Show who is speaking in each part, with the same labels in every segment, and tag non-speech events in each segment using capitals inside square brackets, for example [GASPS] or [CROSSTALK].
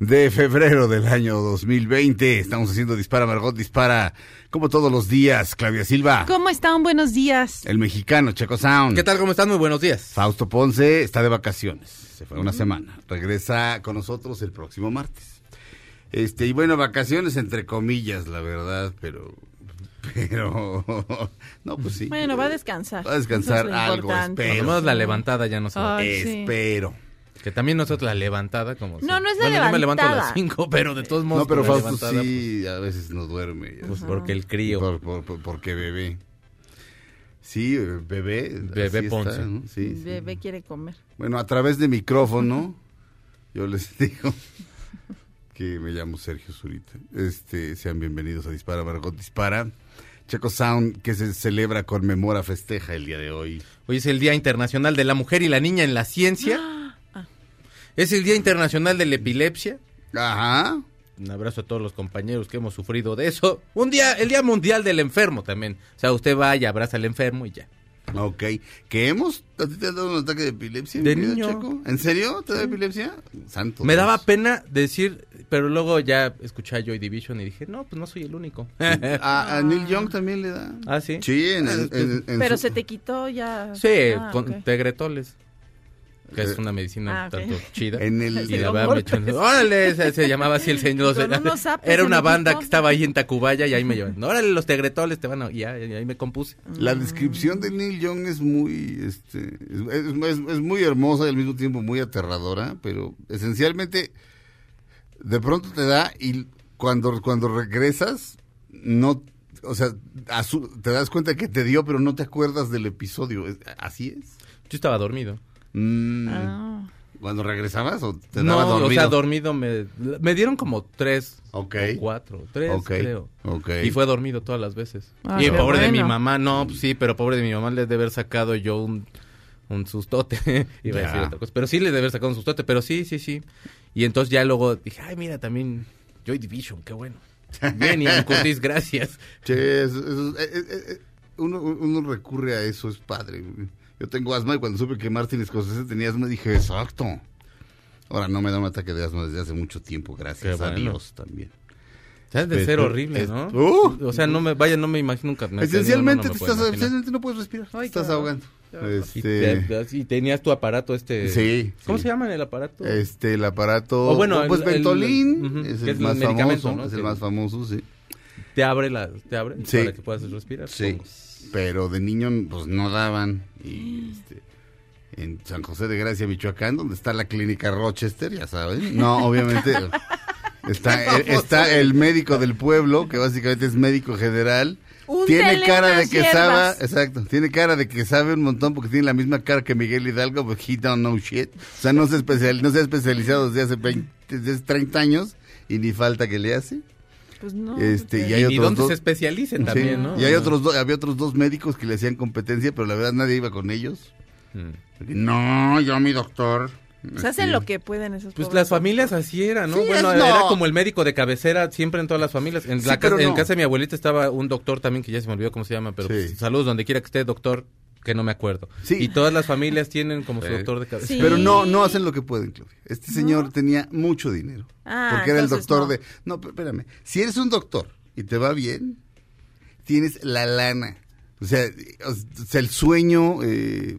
Speaker 1: de febrero del año 2020. Estamos haciendo Dispara, Margot, dispara como todos los días. Claudia Silva,
Speaker 2: ¿Cómo están? Buenos días.
Speaker 1: el mexicano, Checo Sound.
Speaker 3: ¿Qué tal? ¿Cómo están? Muy buenos días.
Speaker 1: Fausto Ponce está de vacaciones. Se fue una semana. Regresa con nosotros el próximo martes. Este, y bueno, vacaciones entre comillas, la verdad, pero. [LAUGHS] Pero. No, pues sí.
Speaker 2: Bueno, va a descansar.
Speaker 1: Va a descansar
Speaker 2: es
Speaker 1: algo, espero.
Speaker 3: La levantada ya no se va.
Speaker 2: Ay, sí.
Speaker 3: Que también nosotros la levantada como...
Speaker 2: No,
Speaker 3: si-
Speaker 2: no es la
Speaker 3: bueno, yo me levanto a las
Speaker 2: levantada.
Speaker 3: 5, pero de todos modos...
Speaker 1: No, pero Fausto
Speaker 3: levantada,
Speaker 1: sí, a veces no duerme.
Speaker 3: Pues porque el crío...
Speaker 1: Por- por- por- porque bebé. Sí, bebé.
Speaker 3: Bebé
Speaker 1: así está,
Speaker 3: Ponce.
Speaker 1: ¿no? Sí, sí.
Speaker 2: Bebé quiere comer.
Speaker 1: Bueno, a través de micrófono, [LAUGHS] yo les [LAUGHS] digo que me llamo Sergio Zurita. Este, sean bienvenidos a Dispara, Margot Dispara. Checo Sound, que se celebra, conmemora, festeja el día de hoy.
Speaker 3: Hoy es el Día Internacional de la Mujer y la Niña en la Ciencia. [GASPS] [GASPS] Es el Día Internacional de la Epilepsia.
Speaker 1: Ajá.
Speaker 3: Un abrazo a todos los compañeros que hemos sufrido de eso. Un día, el Día Mundial del Enfermo también. O sea, usted va y abraza al enfermo y ya.
Speaker 1: Ok. ¿Que hemos? ¿A ti te ha dado un ataque de epilepsia?
Speaker 3: De niño.
Speaker 1: Checo? ¿En serio? ¿Te da epilepsia? Santo.
Speaker 3: Me
Speaker 1: Dios.
Speaker 3: daba pena decir, pero luego ya escuché a Joy Division y dije, no, pues no soy el único. [LAUGHS]
Speaker 1: A, a Neil Young también le da.
Speaker 3: ¿Ah, sí?
Speaker 1: Sí, en, en- en- en
Speaker 2: Pero
Speaker 1: su-
Speaker 2: se te quitó ya.
Speaker 3: Sí,
Speaker 2: Ah,
Speaker 3: con
Speaker 2: ok.
Speaker 3: tegretoles. Que
Speaker 1: Eh,
Speaker 3: es una medicina
Speaker 2: Ah,
Speaker 3: tanto chida.
Speaker 1: En el-
Speaker 3: y la echó- órale, se, se llamaba así el señor.
Speaker 2: Con unos zapes
Speaker 3: Era una banda que estaba ahí en Tacubaya y ahí me llevan. Órale, los tegretoles te van a... Y ya, y ahí me compuse.
Speaker 1: La descripción de Neil Young es muy, este, es, es- muy hermosa y al mismo tiempo muy aterradora, pero esencialmente de pronto te da y cuando, cuando regresas, no, o sea, te das cuenta que te dio, pero no te acuerdas del episodio. ¿Así es?
Speaker 3: Yo estaba dormido.
Speaker 1: Mm,
Speaker 2: Ah.
Speaker 1: ¿Cuando regresabas o te
Speaker 3: no,
Speaker 1: daba dormido?
Speaker 3: o sea, dormido me... Me dieron como tres
Speaker 1: Ok.
Speaker 3: o cuatro. Tres,
Speaker 1: Ok,
Speaker 3: creo.
Speaker 1: ok.
Speaker 3: Y fue dormido todas las veces.
Speaker 2: Ah,
Speaker 3: y pobre de mi mamá, no, pues sí, pero pobre de mi mamá le debe haber sacado yo un, un sustote. [LAUGHS] Iba a
Speaker 1: Ya.
Speaker 3: decir otra cosa. Pero sí le debe haber sacado un sustote, pero sí, sí, sí. Y entonces ya luego dije, ay, mira, también Joy Division, qué bueno. Bien, Ian Curtis, gracias. [LAUGHS]
Speaker 1: Sí, eso- eso- eh, eh, eh, uno, uno recurre a eso, es padre. Yo tengo asma y cuando supe que Martin Scorsese tenía asma dije, exacto. Ahora no me da un ataque de asma desde hace mucho tiempo, gracias a. Dios también.
Speaker 3: Ya es de ser horrible, ¿no?
Speaker 1: ¡Uh!
Speaker 3: o sea, no me, vaya, no me imagino nunca. no,
Speaker 1: Esencialmente
Speaker 3: no, no me
Speaker 1: te estás, no puedes respirar,
Speaker 2: Ay,
Speaker 1: estás ahogando.
Speaker 3: Y,
Speaker 1: Este,
Speaker 3: te- y tenías tu aparato este...
Speaker 1: Sí,
Speaker 3: ¿Cómo
Speaker 1: sí.
Speaker 3: se llama el aparato?
Speaker 1: este, el aparato,
Speaker 3: O bueno,
Speaker 1: pues
Speaker 3: el- el-
Speaker 1: Ventolin es el
Speaker 3: es
Speaker 1: más
Speaker 3: un medicamento,
Speaker 1: famoso,
Speaker 3: ¿no?
Speaker 1: es el más famoso, sí.
Speaker 3: Te abre la... Te abre
Speaker 1: Sí.
Speaker 3: para que puedas respirar.
Speaker 1: Sí. Pero de niño pues no daban y este, en San José de Gracia, Michoacán, donde está la clínica Rochester, ya saben. No, obviamente está [LAUGHS] el, está el médico del pueblo, que básicamente es médico general. Tiene cara de que sabe, exacto, tiene cara de que sabe un montón porque tiene la misma cara que Miguel Hidalgo, but he don't know shit. O sea, no se, especial, no se ha especializado desde hace 20, desde hace 30 años y ni falta que le hace.
Speaker 2: Pues no.
Speaker 1: Este,
Speaker 2: porque-
Speaker 1: y hay
Speaker 3: Y
Speaker 1: otros
Speaker 3: donde
Speaker 1: dos-
Speaker 3: se especialicen
Speaker 1: Sí,
Speaker 3: también, ¿no?
Speaker 1: Y hay otros dos, había otros dos médicos que le hacían competencia, pero la verdad nadie iba con ellos.
Speaker 3: Mm.
Speaker 1: No, yo mi doctor.
Speaker 2: Se hacen lo que pueden esos
Speaker 3: Pues
Speaker 2: pobres
Speaker 3: las familias así eran, ¿no?
Speaker 1: Sí,
Speaker 3: bueno,
Speaker 1: es- no.
Speaker 3: era como el médico de cabecera siempre en todas las familias. En,
Speaker 1: Sí,
Speaker 3: la casa,
Speaker 1: pero
Speaker 3: en
Speaker 1: no.
Speaker 3: casa de mi abuelita estaba un doctor también, que ya se me olvidó cómo se llama, pero
Speaker 1: Sí.
Speaker 3: pues, saludos donde quiera que esté, doctor, que no me acuerdo.
Speaker 1: Sí.
Speaker 3: Y todas las familias tienen como su doctor de cabecera.
Speaker 2: Sí.
Speaker 1: Pero no, no hacen lo que pueden, Claudia. Este señor tenía mucho dinero.
Speaker 2: Ah,
Speaker 1: porque era el doctor
Speaker 2: no.
Speaker 1: de... No, pero espérame. Si eres un doctor y te va bien, tienes la lana. O sea, o sea el sueño eh,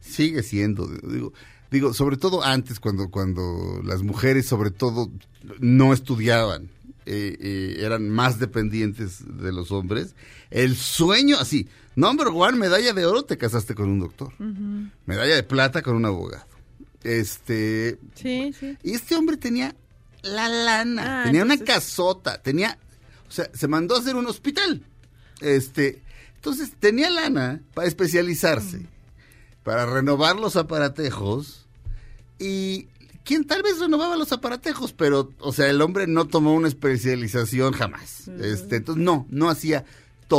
Speaker 1: sigue siendo, digo, digo, sobre todo antes cuando, cuando las mujeres sobre todo no estudiaban. eh, eh, eran más dependientes de los hombres. El sueño, así, number one, medalla de oro, te casaste con un doctor. Medalla de plata con un abogado. Este,
Speaker 2: Sí, sí.
Speaker 1: y este hombre tenía la lana,
Speaker 2: Ah,
Speaker 1: tenía una casota, tenía, o sea, se mandó a hacer un hospital. Este, entonces tenía lana para especializarse, para renovar los aparatejos y quien tal vez renovaba los aparatejos, pero, o sea, el hombre no tomó una especialización jamás. Este, entonces no, no hacía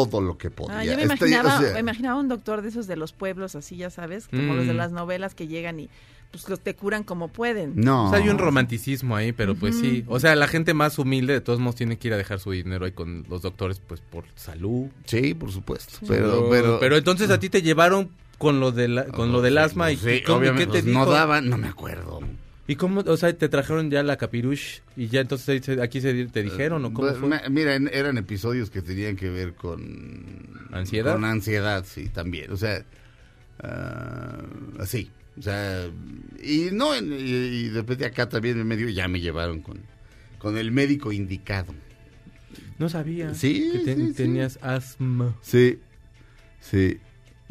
Speaker 1: todo lo que podía.
Speaker 2: Ah, yo me
Speaker 1: Este,
Speaker 2: imaginaba,
Speaker 1: o sea,
Speaker 2: me imaginaba un doctor de esos de los pueblos, así ya sabes, como los de
Speaker 3: Mm.
Speaker 2: las novelas que llegan y pues los te curan como pueden.
Speaker 1: no.
Speaker 3: O sea, hay un romanticismo ahí, pero pues sí. O sea, la gente más humilde de todos modos tiene que ir a dejar su dinero ahí con los doctores, pues por salud.
Speaker 1: Sí, por supuesto. Pero, pero,
Speaker 3: pero entonces a ti te llevaron con lo de la- con lo del asma y,
Speaker 1: Sí,
Speaker 3: y cómo- y
Speaker 1: obviamente,
Speaker 3: qué te
Speaker 1: pues,
Speaker 3: dijo?
Speaker 1: no daban, no me acuerdo.
Speaker 3: ¿Y cómo, o sea, te trajeron ya la capirush y ya entonces aquí se, te dijeron o cómo
Speaker 1: Pues,
Speaker 3: fue?
Speaker 1: Mira, eran episodios que tenían que ver con...
Speaker 3: ¿Ansiedad?
Speaker 1: Con ansiedad, sí, también. O sea, ah, así. O sea, y no, y, y de repente acá también en medio ya me llevaron con, con el médico indicado.
Speaker 3: No sabía
Speaker 1: Sí,
Speaker 3: que te-
Speaker 1: sí, sí.
Speaker 3: tenías asma.
Speaker 1: Sí, sí.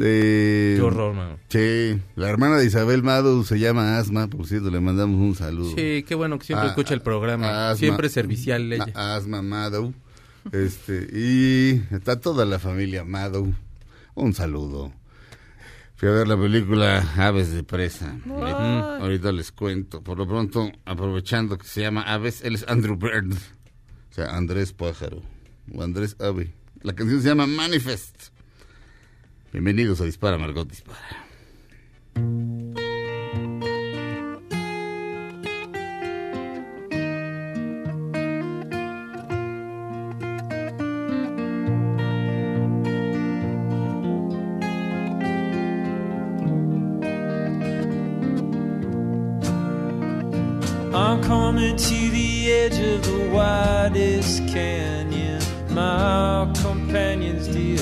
Speaker 1: Eh,
Speaker 3: Qué horror, mano.
Speaker 1: Sí, la hermana de Isabel Mado se llama Asma, por cierto, le mandamos un saludo.
Speaker 3: Sí, qué bueno que siempre
Speaker 1: Ah,
Speaker 3: escucha el programa.
Speaker 1: Asma.
Speaker 3: siempre servicial ella.
Speaker 1: A- Asma Madow. Este, y está toda la familia Madow. Un saludo. Fui a ver la película Aves de Presa. Ahorita les cuento. Por lo pronto, aprovechando que se llama Aves, él es Andrew Bird. O sea, Andrés Pájaro. O Andrés Ave. La canción se llama Manifest. Bienvenidos a Dispara, Margot Dispara.
Speaker 4: I'm coming to the edge of the widest canyon, my companions dear.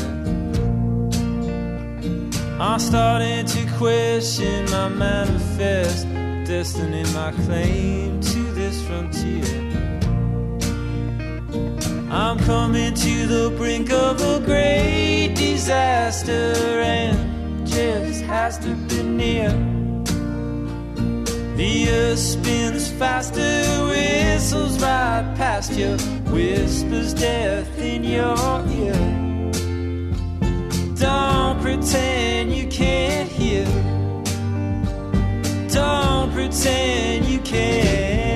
Speaker 4: I'm starting to question my manifest destiny, my claim to this frontier. I'm coming to the brink of a great disaster, and just has to be near. The earth spins faster, whistles right past you, whispers death in your ear. Don't pretend you can't hear. Don't pretend you can't.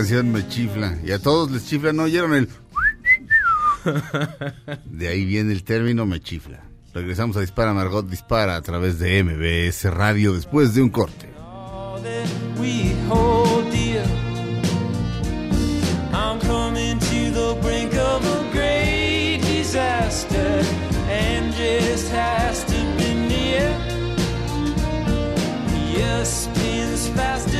Speaker 1: Canción me chifla. Y a todos les chifla. ¿No oyeron el...? [LAUGHS] De ahí viene el término me chifla. Regresamos a Dispara, Margot Dispara a través de MBS Radio después de un corte.
Speaker 4: all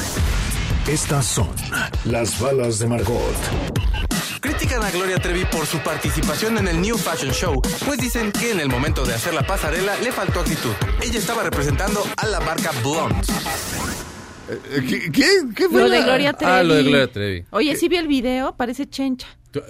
Speaker 5: Estas son las balas de Margot.
Speaker 6: Critican a Gloria Trevi por su participación en el New Fashion Show, pues dicen que en el momento de hacer la pasarela le faltó actitud. Ella estaba representando a la marca Blonde.
Speaker 1: Eh, ¿Qué, qué, qué fue
Speaker 2: Lo de Gloria Trevi.
Speaker 3: Ah, lo de Gloria Trevi.
Speaker 2: Oye, sí vi el video, parece chencha.
Speaker 3: Tú-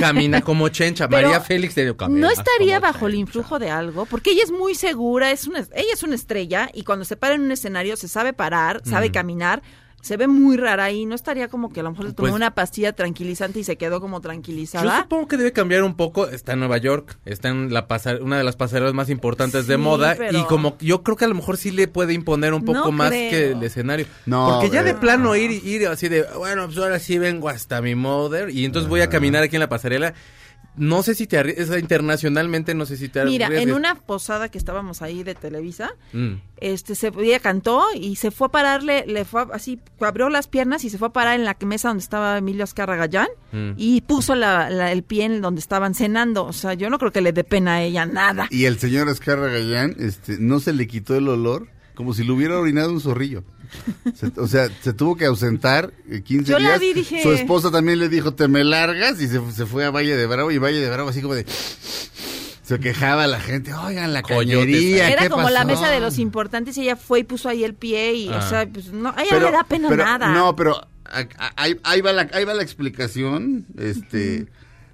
Speaker 3: Camina como chencha.
Speaker 2: Pero
Speaker 3: María Félix de camina
Speaker 2: ¿No estaría bajo el
Speaker 3: chencha.
Speaker 2: influjo de algo? Porque ella es muy segura, es una, ella es una estrella y cuando se para en un escenario se sabe parar, sabe caminar, se ve muy rara ahí. ¿No estaría como que a lo mejor le tomó
Speaker 3: Pues-
Speaker 2: una pastilla tranquilizante y se quedó como
Speaker 3: Yo
Speaker 2: tranquilizada?
Speaker 3: supongo que debe cambiar un poco. Está en Nueva York, está en la pasar una de las pasarelas más importantes de moda
Speaker 2: pero-
Speaker 3: y como yo creo que a lo mejor sí le puede imponer un poco
Speaker 2: No
Speaker 3: más
Speaker 2: creo.
Speaker 3: que el escenario.
Speaker 1: No,
Speaker 3: Porque ya de plano ir ir así de, bueno, pues ahora sí vengo hasta mi mother y entonces voy a caminar aquí en la pasarela. No sé si te arriesgas, internacionalmente no sé si te
Speaker 2: Mira,
Speaker 3: arriesgas.
Speaker 2: en una posada que estábamos ahí de Televisa,
Speaker 3: Mm.
Speaker 2: este se ella cantó y se fue a pararle, le fue a- así, abrió las piernas y se fue a parar en la mesa donde estaba Emilio Azcarra Gallán
Speaker 3: Mm.
Speaker 2: y puso la- la- el pie en donde estaban cenando. O sea, yo no creo que le dé pena a ella nada.
Speaker 1: Y el señor Escarra Gallán, este, no se le quitó el olor como si le hubiera orinado un zorrillo. Se- o sea, se tuvo que ausentar eh, 15
Speaker 2: Yo la
Speaker 1: días.
Speaker 2: vi, dije-
Speaker 1: Su esposa también le dijo, te me largas, y se, se fue a Valle de Bravo, y Valle de Bravo así como de... Se quejaba la gente, oigan, la
Speaker 3: Coyotes.
Speaker 1: cañería,
Speaker 2: Era
Speaker 1: ¿qué
Speaker 2: como la
Speaker 1: pasó?".
Speaker 2: mesa de los importantes y ella fue y puso ahí el pie y,
Speaker 3: Ah.
Speaker 2: o sea, pues no, a ella no le da pena
Speaker 1: pero-
Speaker 2: nada.
Speaker 1: No, pero a- a- ahí, ahí va la, ahí va la explicación, este,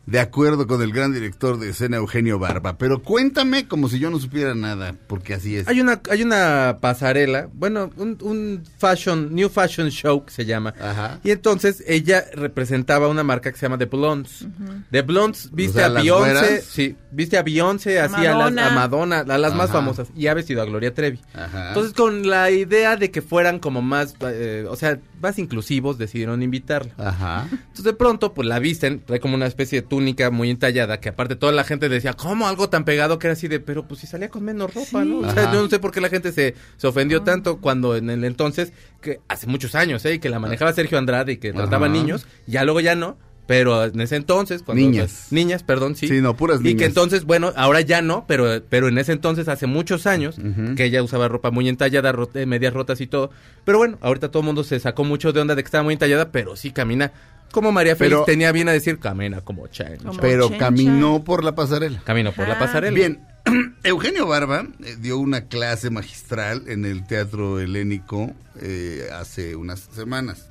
Speaker 1: de acuerdo con el gran director de escena Eugenio Barba. Pero cuéntame como si yo no supiera nada, porque así es.
Speaker 3: Hay una, hay una pasarela, bueno, un, un fashion, new fashion show que se llama.
Speaker 1: Ajá.
Speaker 3: Y entonces ella representaba una marca que se llama The Blondes. The Blondes viste
Speaker 1: sea,
Speaker 3: a Beyoncé, sí, viste a Beyoncé, así a, las,
Speaker 2: Madonna.
Speaker 3: a Madonna, a las más famosas, y ha vestido a Gloria Trevi.
Speaker 1: Ajá.
Speaker 3: Entonces con la idea de que fueran como más, eh, o sea, más inclusivos, decidieron invitarla.
Speaker 1: Ajá.
Speaker 3: Entonces de pronto, pues la visten, trae como una especie de túnica muy entallada, que aparte toda la gente decía, ¿cómo algo tan pegado que era así de, pero pues si salía con menos ropa, ¿no? O sea, yo no sé por qué la gente se, se ofendió tanto cuando en el entonces, que hace muchos años, ¿eh? Y que la manejaba Sergio Andrade y que trataba niños, ya luego ya no. Pero en ese entonces, cuando
Speaker 1: Niñas.
Speaker 3: niñas, perdón, sí.
Speaker 1: Sí, no, puras
Speaker 3: Y
Speaker 1: niñas.
Speaker 3: que entonces, bueno, ahora ya no, pero, pero en ese entonces, hace muchos años, que ella usaba ropa muy entallada, ro- eh, medias rotas y todo. Pero bueno, ahorita todo el mundo se sacó mucho de onda de que estaba muy entallada, pero sí camina como María Félix
Speaker 1: Pero-
Speaker 3: tenía bien a decir, camina como.
Speaker 2: Como
Speaker 1: Pero
Speaker 2: chencha.
Speaker 1: caminó por la pasarela.
Speaker 3: Camino por la
Speaker 2: Ah.
Speaker 3: pasarela.
Speaker 1: Bien, [CLEARS THROAT] Eugenio Barba eh, dio una clase magistral en el Teatro Helénico eh, hace unas semanas.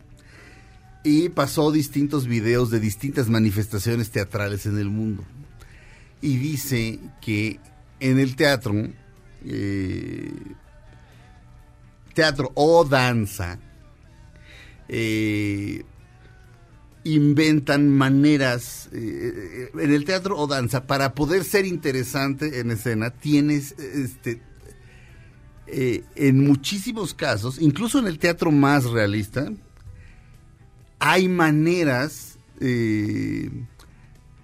Speaker 1: Y pasó distintos videos de distintas manifestaciones teatrales en el mundo. Y dice que en el teatro, eh, teatro o danza, eh, inventan maneras eh, en el teatro o danza para poder ser interesante en escena tienes este eh, en muchísimos casos incluso en el teatro más realista hay maneras eh,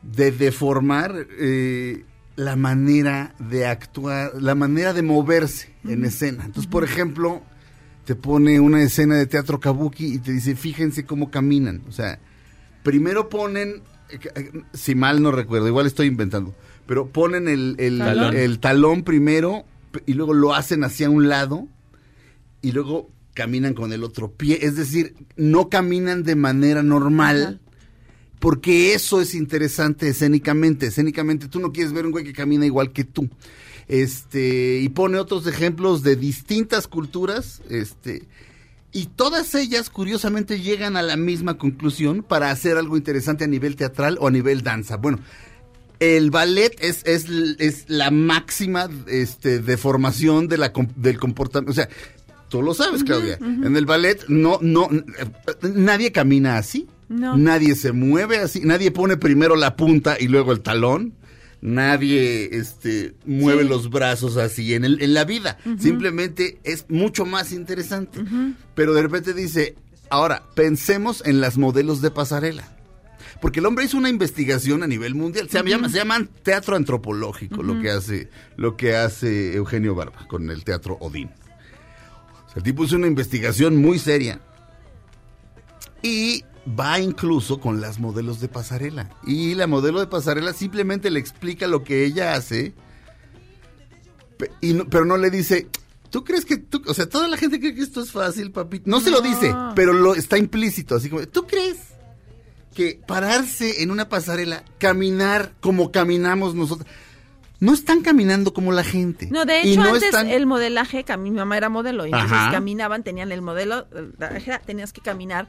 Speaker 1: de deformar eh, la manera de actuar la manera de moverse en escena. Entonces por ejemplo te pone una escena de teatro kabuki y te dice fíjense cómo caminan o sea primero ponen, si mal no recuerdo, igual estoy inventando, pero ponen el, el-
Speaker 3: Talón.
Speaker 1: el talón primero y luego lo hacen hacia un lado y luego caminan con el otro pie. Es decir, no caminan de manera normal. Porque eso es interesante escénicamente. Escénicamente tú no quieres ver un güey que camina igual que tú. Este, y pone otros ejemplos de distintas culturas, este, y todas ellas, curiosamente, llegan a la misma conclusión para hacer algo interesante a nivel teatral o a nivel danza. Bueno, el ballet es, es, es la máxima este, deformación de la, del comportamiento. O sea, tú lo sabes, Claudia. En el ballet no, no, nadie camina así.
Speaker 2: No.
Speaker 1: Nadie se mueve así. Nadie pone primero la punta y luego el talón. Nadie este, mueve
Speaker 2: Sí.
Speaker 1: los brazos así en, el, en la vida. Simplemente es mucho más interesante. Pero de repente dice, ahora, pensemos en las modelos de pasarela. porque el hombre hizo una investigación a nivel mundial. Se llama, se llama teatro antropológico, lo que hace, lo que hace Eugenio Barba con el teatro Odín. O sea, el tipo hizo una investigación muy seria. Y va incluso con las modelos de pasarela. Y la modelo de pasarela simplemente le explica lo que ella hace, y no- pero no le dice, ¿tú crees que tú, o sea, toda la gente cree que esto es fácil, papi? No, se lo dice, pero lo está implícito, así como, ¿tú crees que pararse en una pasarela, caminar como caminamos nosotros, no están caminando como la gente?
Speaker 2: No, de
Speaker 1: Y
Speaker 2: hecho,
Speaker 1: no
Speaker 2: antes
Speaker 1: están-
Speaker 2: el modelaje, mi mamá era modelo, y entonces
Speaker 1: Ajá.
Speaker 2: caminaban, tenían el modelo, era- tenías que caminar.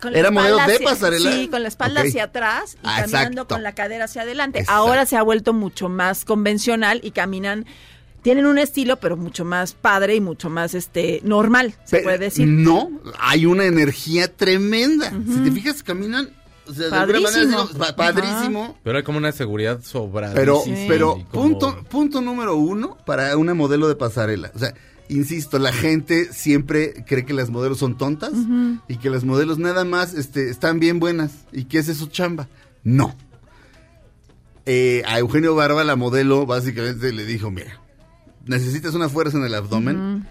Speaker 2: Con
Speaker 1: ¿Era modelo de
Speaker 2: hacia-
Speaker 1: pasarela?
Speaker 2: Sí, con la espalda hacia atrás y
Speaker 1: Ah,
Speaker 2: caminando
Speaker 1: exacto.
Speaker 2: con la cadera hacia adelante.
Speaker 1: Exacto.
Speaker 2: Ahora se ha vuelto mucho más convencional y caminan, tienen un estilo, pero mucho más padre y mucho más este normal, se
Speaker 1: Pero
Speaker 2: puede decir.
Speaker 1: No, hay una energía tremenda. Si te fijas, caminan, o sea, de alguna manera,
Speaker 2: Padrísimo.
Speaker 1: padrísimo.
Speaker 3: Pero hay como una seguridad sobrada.
Speaker 1: Pero,
Speaker 2: Sí.
Speaker 1: pero punto, punto número uno para una modelo de pasarela. O sea, insisto, la gente siempre cree que las modelos son tontas y que las modelos nada más este, están bien buenas y que esa es su chamba. No. Eh, a Eugenio Barba, la modelo, básicamente le dijo, mira, necesitas una fuerza en el abdomen.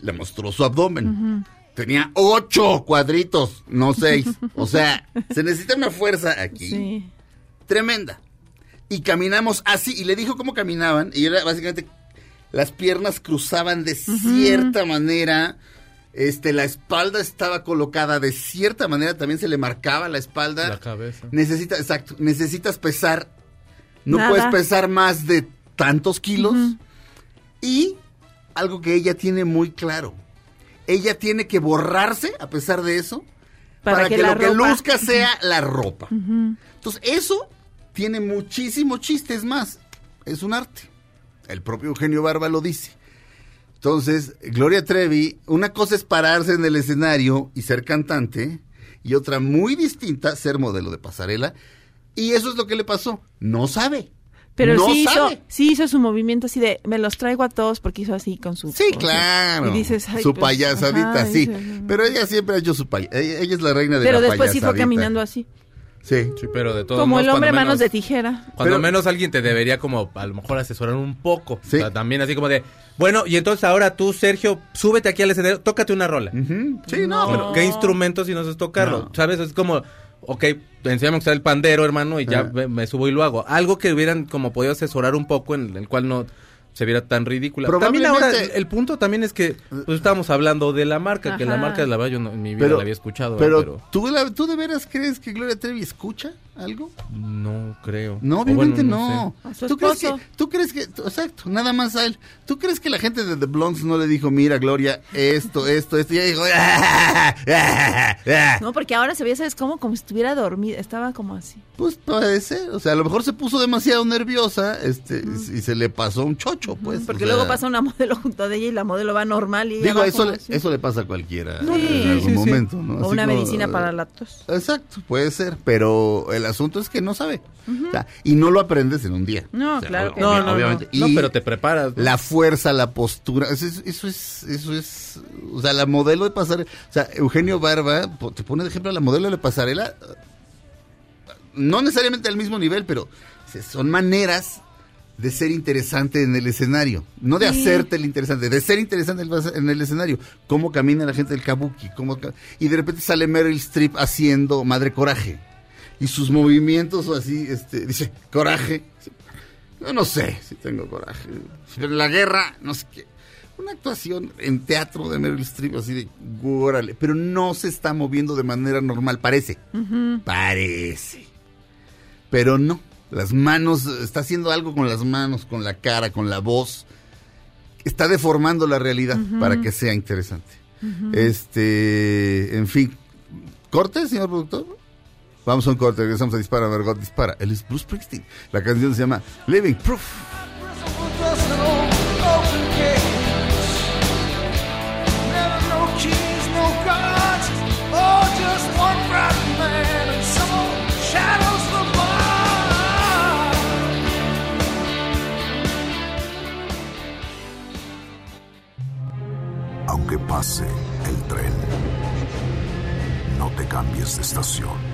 Speaker 1: Le mostró su abdomen. Tenía ocho cuadritos, no seis. O sea, se necesita una fuerza aquí
Speaker 2: Sí.
Speaker 1: tremenda. Y caminamos así, y le dijo cómo caminaban, y era básicamente las piernas cruzaban de cierta manera, este, la espalda estaba colocada de cierta manera, también se le marcaba la espalda.
Speaker 3: La cabeza.
Speaker 1: Necesita, exacto, necesitas pesar, no
Speaker 2: Nada.
Speaker 1: puedes pesar más de tantos kilos. Y algo que ella tiene muy claro, ella tiene que borrarse a pesar de eso
Speaker 2: Para
Speaker 1: para,
Speaker 2: que
Speaker 1: lo que luzca sea la ropa. Entonces, eso tiene muchísimos chistes más. Es un arte. El propio Eugenio Barba lo dice. Entonces, Gloria Trevi, una cosa es pararse en el escenario y ser cantante, y otra muy distinta, ser modelo de pasarela. Y eso es lo que le pasó. No sabe.
Speaker 2: Pero
Speaker 1: no
Speaker 2: sí, hizo, sí hizo su movimiento así de, me los traigo a todos porque hizo así con su...
Speaker 1: Sí, claro.
Speaker 2: Y dices,
Speaker 1: su
Speaker 2: pues,
Speaker 1: payasadita,
Speaker 2: ajá,
Speaker 1: sí. Pero ella siempre ha hecho su payasada. Ella, ella es la reina de
Speaker 2: Pero
Speaker 1: la
Speaker 2: después sí fue
Speaker 1: payasadita.
Speaker 2: caminando así.
Speaker 1: Sí.
Speaker 3: Sí, pero de todos
Speaker 2: Como
Speaker 3: modos,
Speaker 2: el hombre
Speaker 3: cuando
Speaker 2: manos
Speaker 3: menos-
Speaker 2: de tijera.
Speaker 3: Cuando
Speaker 1: Pero-
Speaker 3: menos alguien te debería como a lo mejor asesorar un poco.
Speaker 1: Sí.
Speaker 3: O sea, también así como de, bueno, y entonces ahora tú, Sergio, súbete aquí al escenario, tócate una rola.
Speaker 1: Sí, no,
Speaker 2: No.
Speaker 1: pero
Speaker 3: ¿Qué instrumento si no sabes tocarlo?
Speaker 1: No.
Speaker 3: ¿Sabes? Es como, ok, enséñame a usar el pandero, hermano, y ya
Speaker 1: Ah.
Speaker 3: me, me subo y lo hago. Algo que hubieran como podido asesorar un poco en el cual no se viera tan ridícula. También ahora,
Speaker 1: Probablemente-
Speaker 3: el punto también es que pues estábamos hablando de la marca, que la marca, la verdad, yo no- en mi vida
Speaker 1: pero,
Speaker 3: la había escuchado.
Speaker 1: pero ¿tú, la- ¿tú de veras crees que Gloria Trevi escucha algo?
Speaker 3: no creo.
Speaker 1: No, obviamente
Speaker 3: bueno,
Speaker 1: no.
Speaker 2: sé.
Speaker 1: ¿Tú crees, que. ¿Tú crees que, exacto, nada más a él? ¿Tú crees que la gente de The Blondes no le dijo, mira, Gloria, esto, esto, esto? Y ella dijo, "Ah, ah, ah"?
Speaker 2: No, porque ahora se veía, ¿sabes cómo? Como si estuviera dormida. Estaba como así.
Speaker 1: Pues puede ser. O sea, a lo mejor se puso demasiado nerviosa este, y se le pasó un chocho, pues.
Speaker 2: Porque
Speaker 1: o sea,
Speaker 2: luego pasa una modelo junto de ella y la modelo va normal y
Speaker 1: Digo, eso le, eso le pasa a cualquiera
Speaker 2: Sí,
Speaker 1: en algún
Speaker 3: sí, sí.
Speaker 1: momento, ¿no?
Speaker 2: O
Speaker 1: Así
Speaker 2: una
Speaker 1: como,
Speaker 2: medicina
Speaker 1: eh,
Speaker 2: para la tos.
Speaker 1: Exacto, puede ser, pero el asunto es que no sabe. O sea, y no lo aprendes en un día.
Speaker 2: No,
Speaker 1: O sea,
Speaker 2: claro que
Speaker 3: No,
Speaker 2: no.
Speaker 3: no,
Speaker 1: obviamente.
Speaker 3: no. No,
Speaker 1: Y
Speaker 3: pero te preparas. ¿no?
Speaker 1: La fuerza, la postura, eso es, eso es, eso es, o sea, la modelo de pasarela, o sea, Eugenio Barba, te pone de ejemplo a la modelo de pasarela, no necesariamente al mismo nivel, pero son maneras de ser interesante en el escenario, no de
Speaker 2: Sí.
Speaker 1: hacerte el interesante, de ser interesante en el- en el escenario, cómo camina la gente del kabuki, cómo, y de repente sale Meryl Streep haciendo Madre Coraje, y sus movimientos así, este, dice, coraje, yo no sé si tengo coraje. Pero en la guerra, no sé qué. Una actuación en teatro de Meryl Streep así de órale, pero no se está moviendo de manera normal, parece. Parece. Pero no. Las manos, está haciendo algo con las manos, con la cara, con la voz. Está deformando la realidad para que sea interesante. Este, en fin. ¿Corte, señor productor? Vamos a un corte, regresamos a Dispara, Margot Dispara. Él es Bruce Springsteen. La canción se llama Living Proof.
Speaker 7: Aunque pase el tren, no te cambies de estación.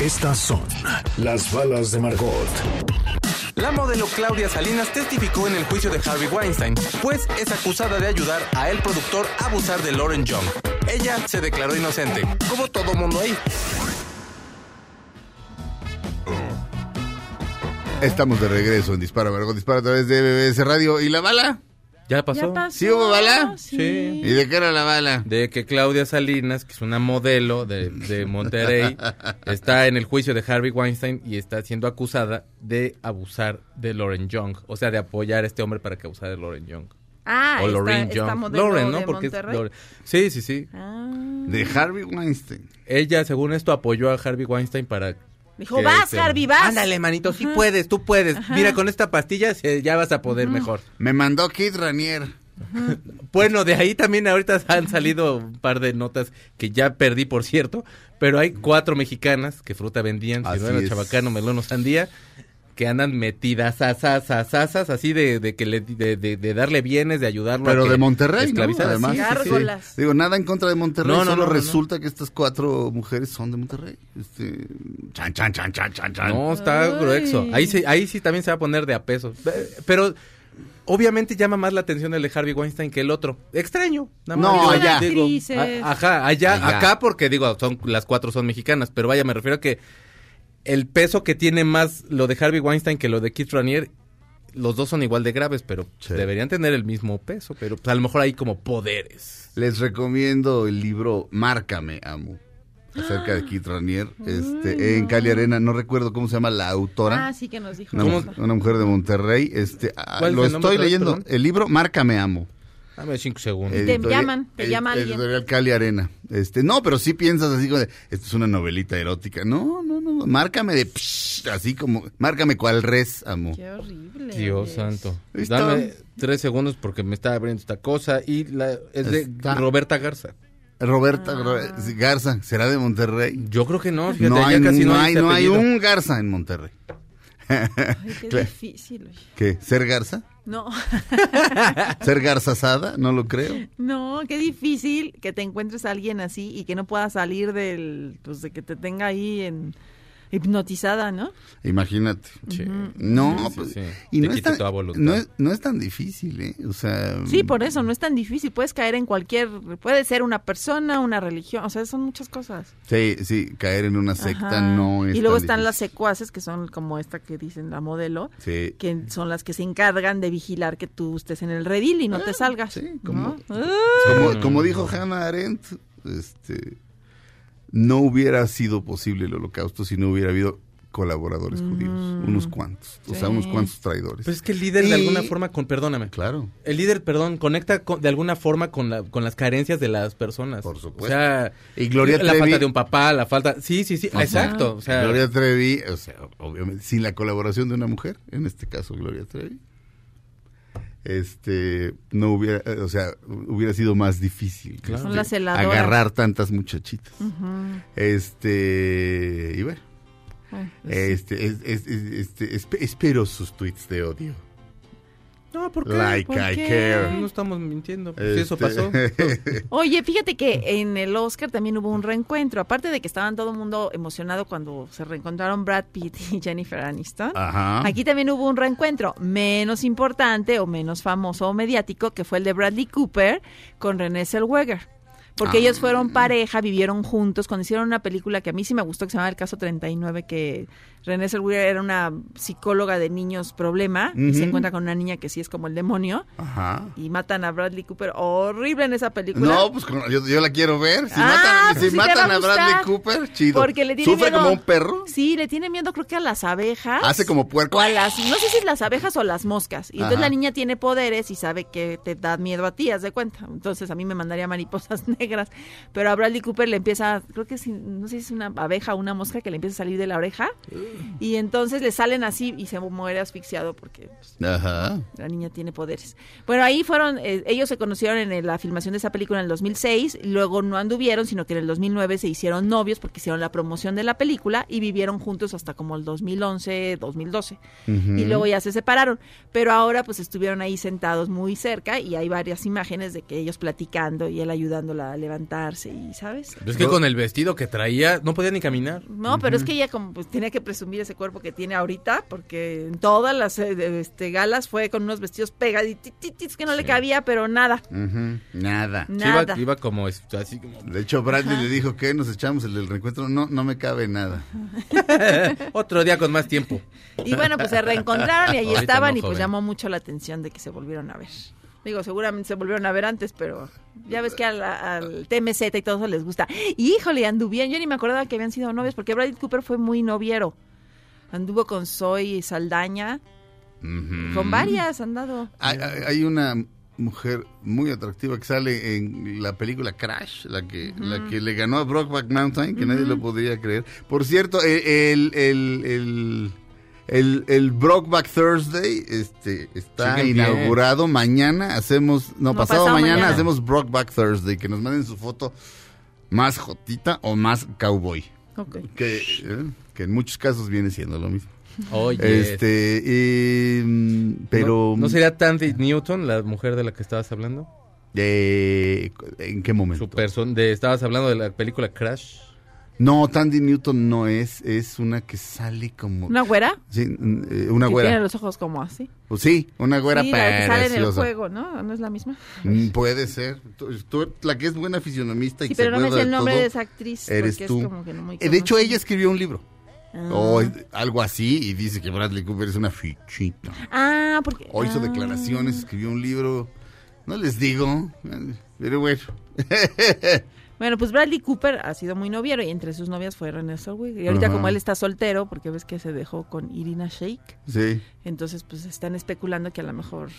Speaker 5: Estas son las balas de Margot.
Speaker 6: La modelo Claudia Salinas testificó en el juicio de Harvey Weinstein, pues es acusada de ayudar a el productor a abusar de Lauren Young. Ella se declaró inocente, como todo mundo ahí.
Speaker 1: Estamos de regreso en Dispara, Margot Dispara a través de BBC Radio. ¿Y la bala?
Speaker 3: ¿Ya pasó?
Speaker 2: Ya pasó.
Speaker 1: ¿Sí hubo bala?
Speaker 2: Sí.
Speaker 3: Sí.
Speaker 1: ¿Y de qué era la bala?
Speaker 3: De que Claudia Salinas, que es una modelo de, de Monterrey, [LAUGHS] está en el juicio de Harvey Weinstein y está siendo acusada de abusar de Lauren Young. O sea, de apoyar a este hombre para que abusara de Lauren Young.
Speaker 2: Ah,
Speaker 3: o Lauren
Speaker 2: esta
Speaker 3: Young.
Speaker 2: modelo
Speaker 3: Lauren, ¿no?
Speaker 2: de
Speaker 3: Porque es
Speaker 2: Monterrey.
Speaker 3: Lauren. Sí, sí, sí.
Speaker 2: Ah.
Speaker 1: De Harvey Weinstein.
Speaker 3: Ella, según esto, apoyó a Harvey Weinstein para...
Speaker 2: Dijo,
Speaker 3: que
Speaker 2: vas,
Speaker 3: este-
Speaker 2: Harvey, vas.
Speaker 3: Ándale, manito, sí puedes, tú puedes. Mira, con esta pastilla se- ya vas a poder mejor.
Speaker 1: Me mandó Kid Ranier.
Speaker 3: Bueno, de ahí también ahorita [LAUGHS] han salido un par de notas que ya perdí, por cierto, pero hay cuatro mexicanas que fruta vendían, si no era chabacano, melón o sandía, que andan metidas asas, asas, así de, de que le, de, de- de darle bienes, de ayudarlo. a
Speaker 1: Pero
Speaker 3: que
Speaker 1: de Monterrey, ¿no? Además.
Speaker 3: sí, sí, sí.
Speaker 2: Gárgolas.
Speaker 1: Digo, nada en contra de Monterrey,
Speaker 3: No, no,
Speaker 1: solo
Speaker 3: no, no,
Speaker 1: resulta que estas cuatro mujeres son de Monterrey. Este, chan, chan, chan, chan, chan, chan.
Speaker 3: No, está
Speaker 2: Ay.
Speaker 3: grueso. Ahí sí, ahí sí también se va a poner de a peso. Pe- Pero obviamente llama más la atención el de Harvey Weinstein que el otro. Extraño. nada más.
Speaker 1: No, allá.
Speaker 3: digo, a- ajá, allá,
Speaker 1: Allá.
Speaker 3: acá porque digo, son las cuatro son mexicanas, pero vaya, me refiero a que el peso que tiene más lo de Harvey Weinstein que lo de Keith Raniere, los dos son igual de graves, pero
Speaker 1: Sí.
Speaker 3: deberían tener el mismo peso, pero pues, a lo mejor hay como poderes.
Speaker 1: Les recomiendo el libro Márcame, amo. Acerca de Kit Ranier, [GASPS] este, en Cali Arena, no recuerdo cómo se llama la autora.
Speaker 2: Ah, sí que nos dijo.
Speaker 1: Una, mujer de Monterrey, este, ah,
Speaker 3: ¿Cuál es
Speaker 1: lo estoy leyendo.
Speaker 3: perdón?
Speaker 1: El libro Márcame Amo.
Speaker 3: Dame cinco segundos.
Speaker 2: Te llaman, te llama alguien.
Speaker 1: Editorial Cali Arena. Este, no, pero sí piensas así como de, esto es una novelita erótica. No, no, no, márcame de psh, así como, márcame cual res, amo.
Speaker 2: Qué horrible.
Speaker 3: Dios santo.
Speaker 1: ¿Listo?
Speaker 3: Dame tres segundos porque me está abriendo esta cosa y la, es de
Speaker 1: Está-
Speaker 3: Roberta Garza.
Speaker 1: Roberta
Speaker 2: Ah.
Speaker 1: Garza, ¿será de Monterrey?
Speaker 3: Yo creo que no, fíjate,
Speaker 1: No hay,
Speaker 3: casi no,
Speaker 1: no
Speaker 3: hay,
Speaker 1: no un Garza en Monterrey. [LAUGHS]
Speaker 2: Ay, qué
Speaker 1: Claro.
Speaker 2: difícil. oye.
Speaker 1: ¿Qué? ¿Ser Garza?
Speaker 2: No, [LAUGHS]
Speaker 1: ¿Ser garzasada? No lo creo.
Speaker 2: no, qué difícil que te encuentres a alguien así y que no pueda salir del, pues de que te tenga ahí en hipnotizada, ¿no?
Speaker 1: Imagínate.
Speaker 3: Sí.
Speaker 1: No,
Speaker 3: Sí, sí,
Speaker 1: pues,
Speaker 3: sí.
Speaker 1: y no es, tan,
Speaker 3: toda voluntad.
Speaker 1: no, es, no es tan difícil, ¿eh? O sea...
Speaker 2: Sí, por eso, no es tan difícil. Puedes caer en cualquier, puede ser una persona, una religión, o sea, son muchas cosas.
Speaker 1: Sí, sí, caer en una secta
Speaker 2: Ajá.
Speaker 1: no es
Speaker 2: Y luego
Speaker 1: tan
Speaker 2: están las secuaces, que son como esta que dicen la modelo,
Speaker 1: Sí.
Speaker 2: que son las que se encargan de vigilar que tú estés en el redil y no te salgas.
Speaker 1: Ah, sí, como-
Speaker 2: ¿no? Ah,
Speaker 1: Como, como dijo Hannah Arendt, este, no hubiera sido posible el holocausto si no hubiera habido colaboradores judíos, unos cuantos, o sea,
Speaker 2: Mm.
Speaker 1: Unos cuantos traidores.
Speaker 3: Pues es que el líder
Speaker 1: Y-
Speaker 3: de alguna forma, con, perdóname,
Speaker 1: Claro.
Speaker 3: el líder, perdón, conecta con- de alguna forma con, la, con las carencias de las personas.
Speaker 1: Por supuesto.
Speaker 3: O sea,
Speaker 1: Y Gloria
Speaker 3: la
Speaker 1: Trevi-
Speaker 3: falta de un papá, la falta... Sí, sí, sí,
Speaker 1: Ajá.
Speaker 3: exacto. O sea,
Speaker 1: Gloria Trevi, o sea, obviamente, sin la colaboración de una mujer, en este caso Gloria Trevi, este, no hubiera, eh, o sea, hubiera sido más difícil
Speaker 3: Claro.
Speaker 1: Este, agarrar tantas muchachitas. Este, y bueno,
Speaker 2: Ay, pues
Speaker 1: este, es- es- es- este, espe- espero sus tweets de odio.
Speaker 3: No, ¿por qué?
Speaker 1: Like
Speaker 2: ¿Por
Speaker 1: I
Speaker 2: qué?
Speaker 1: care.
Speaker 3: No estamos mintiendo. Si eso
Speaker 1: Este,
Speaker 3: pasó. [LAUGHS]
Speaker 2: Oye, fíjate que en el Oscar también hubo un reencuentro. Aparte de que estaban todo el mundo emocionado cuando se reencontraron Brad Pitt y Jennifer Aniston.
Speaker 1: Ajá.
Speaker 2: Aquí también hubo un reencuentro menos importante o menos famoso o mediático, que fue el de Bradley Cooper con René Zellweger. Porque
Speaker 1: Ah.
Speaker 2: ellos fueron pareja, vivieron juntos, cuando hicieron una película que a mí sí me gustó, que se llama El Caso 39, que René Zellweger era una psicóloga de niños problema, y se encuentra con una niña que sí es como el demonio,
Speaker 1: Ajá.
Speaker 2: y matan a Bradley Cooper. Horrible en esa película.
Speaker 1: No, pues yo, yo la quiero ver. Si
Speaker 2: Ah,
Speaker 1: matan,
Speaker 2: pues
Speaker 1: si
Speaker 2: sí
Speaker 1: matan
Speaker 2: a
Speaker 1: a Bradley. Cooper, chido.
Speaker 2: Porque le tiene
Speaker 1: ¿Sufre
Speaker 2: miedo-
Speaker 1: como un perro?
Speaker 2: Sí, le tiene miedo creo que a las abejas.
Speaker 1: Hace como puerco.
Speaker 2: O a las, no sé si es las abejas o las moscas. Y entonces la niña tiene poderes y sabe que te da miedo a ti, haz de cuenta. Entonces a mí me mandaría mariposas [LAUGHS] negras. Pero a Bradley Cooper le empieza, creo que es, no sé si es una abeja o una mosca que le empieza a salir de la oreja. Y entonces le salen así y se muere asfixiado porque pues,
Speaker 1: Ajá.
Speaker 2: la niña tiene poderes. Bueno, ahí fueron, eh, ellos se conocieron en la filmación de esa película en el 2006, y luego no anduvieron, sino que en el 2009 se hicieron novios porque hicieron la promoción de la película y vivieron juntos hasta como el 2011, 2012. Y luego ya se separaron, pero ahora pues estuvieron ahí sentados muy cerca y hay varias imágenes de que ellos platicando y él ayudándola a levantarse y, ¿sabes?
Speaker 3: Es que con el vestido que traía no podía ni caminar.
Speaker 2: No, pero es que ella como pues tenía que presumir ese cuerpo que tiene ahorita, porque en todas las eh, este, galas fue con unos vestidos pegaditos que no le cabía, pero nada.
Speaker 1: Nada.
Speaker 3: Sí,
Speaker 2: nada.
Speaker 3: iba, iba como así como
Speaker 1: De hecho, Bradley le dijo que nos echamos el del reencuentro. No, no me cabe nada. [LAUGHS]
Speaker 3: otro día con más tiempo.
Speaker 2: Y bueno, pues se reencontraron y ahí
Speaker 3: Ahorita
Speaker 2: estaban
Speaker 3: no,
Speaker 2: y pues llamó mucho la atención de que se volvieron a ver. Digo, seguramente se volvieron a ver antes, pero ya ves que al, al TMZ y todo eso les gusta. Y híjole, anduvieron. Yo ni me acordaba que habían sido novios porque Bradley Cooper fue muy noviero. Anduvo con Zoe Saldaña, con varias han dado.
Speaker 1: Hay, una mujer muy atractiva que sale en la película Crash, la que, la que le ganó a Brockback Mountain, que nadie lo podría creer. Por cierto, el, el, el, el, el Brockback Thursday este, está inaugurado. Mañana hacemos, no,
Speaker 2: No,
Speaker 1: pasado,
Speaker 2: pasado
Speaker 1: mañana,
Speaker 2: mañana.
Speaker 1: hacemos Brockback Thursday, que nos manden su foto más jotita o más cowboy.
Speaker 2: Ok.
Speaker 1: Que, eh, que en muchos casos viene siendo lo mismo.
Speaker 3: Oye,
Speaker 1: Este, y, mm, pero...
Speaker 3: ¿No, ¿no sería Tandy Newton, la mujer de la que estabas hablando?
Speaker 1: De, ¿En qué momento?
Speaker 3: Su persona, de, estabas hablando de la película Crash.
Speaker 1: No, Tandy Newton no es, es una que sale como...
Speaker 2: ¿Una güera?
Speaker 1: Sí, eh, una
Speaker 2: que
Speaker 1: güera.
Speaker 2: tiene los ojos como así.
Speaker 1: Pues sí, una güera
Speaker 2: sí, la que sale en el juego, ¿no? ¿No es la misma?
Speaker 1: Mm, Puede ser. Tú, tú, la que es buena fisionomista y
Speaker 2: Sí,
Speaker 1: que
Speaker 2: pero
Speaker 1: se
Speaker 2: no me sé el nombre
Speaker 1: todo,
Speaker 2: de esa actriz.
Speaker 1: Eres
Speaker 2: porque
Speaker 1: tú.
Speaker 2: Es como que no muy
Speaker 1: Eh, de hecho, ella escribió un libro.
Speaker 2: Ah.
Speaker 1: O es- algo así y dice que Bradley Cooper es una fichita.
Speaker 2: Ah, porque...
Speaker 1: O hizo
Speaker 2: ah.
Speaker 1: declaraciones, escribió un libro. No les digo, eh, pero bueno. [LAUGHS]
Speaker 2: Bueno, pues Bradley Cooper ha sido muy noviero y entre sus novias fue Renée Zellweger. Y ahorita
Speaker 1: Ajá.
Speaker 2: como él está soltero, porque ves que se dejó con Irina Shayk,
Speaker 1: sí,
Speaker 2: entonces pues están especulando que a lo mejor...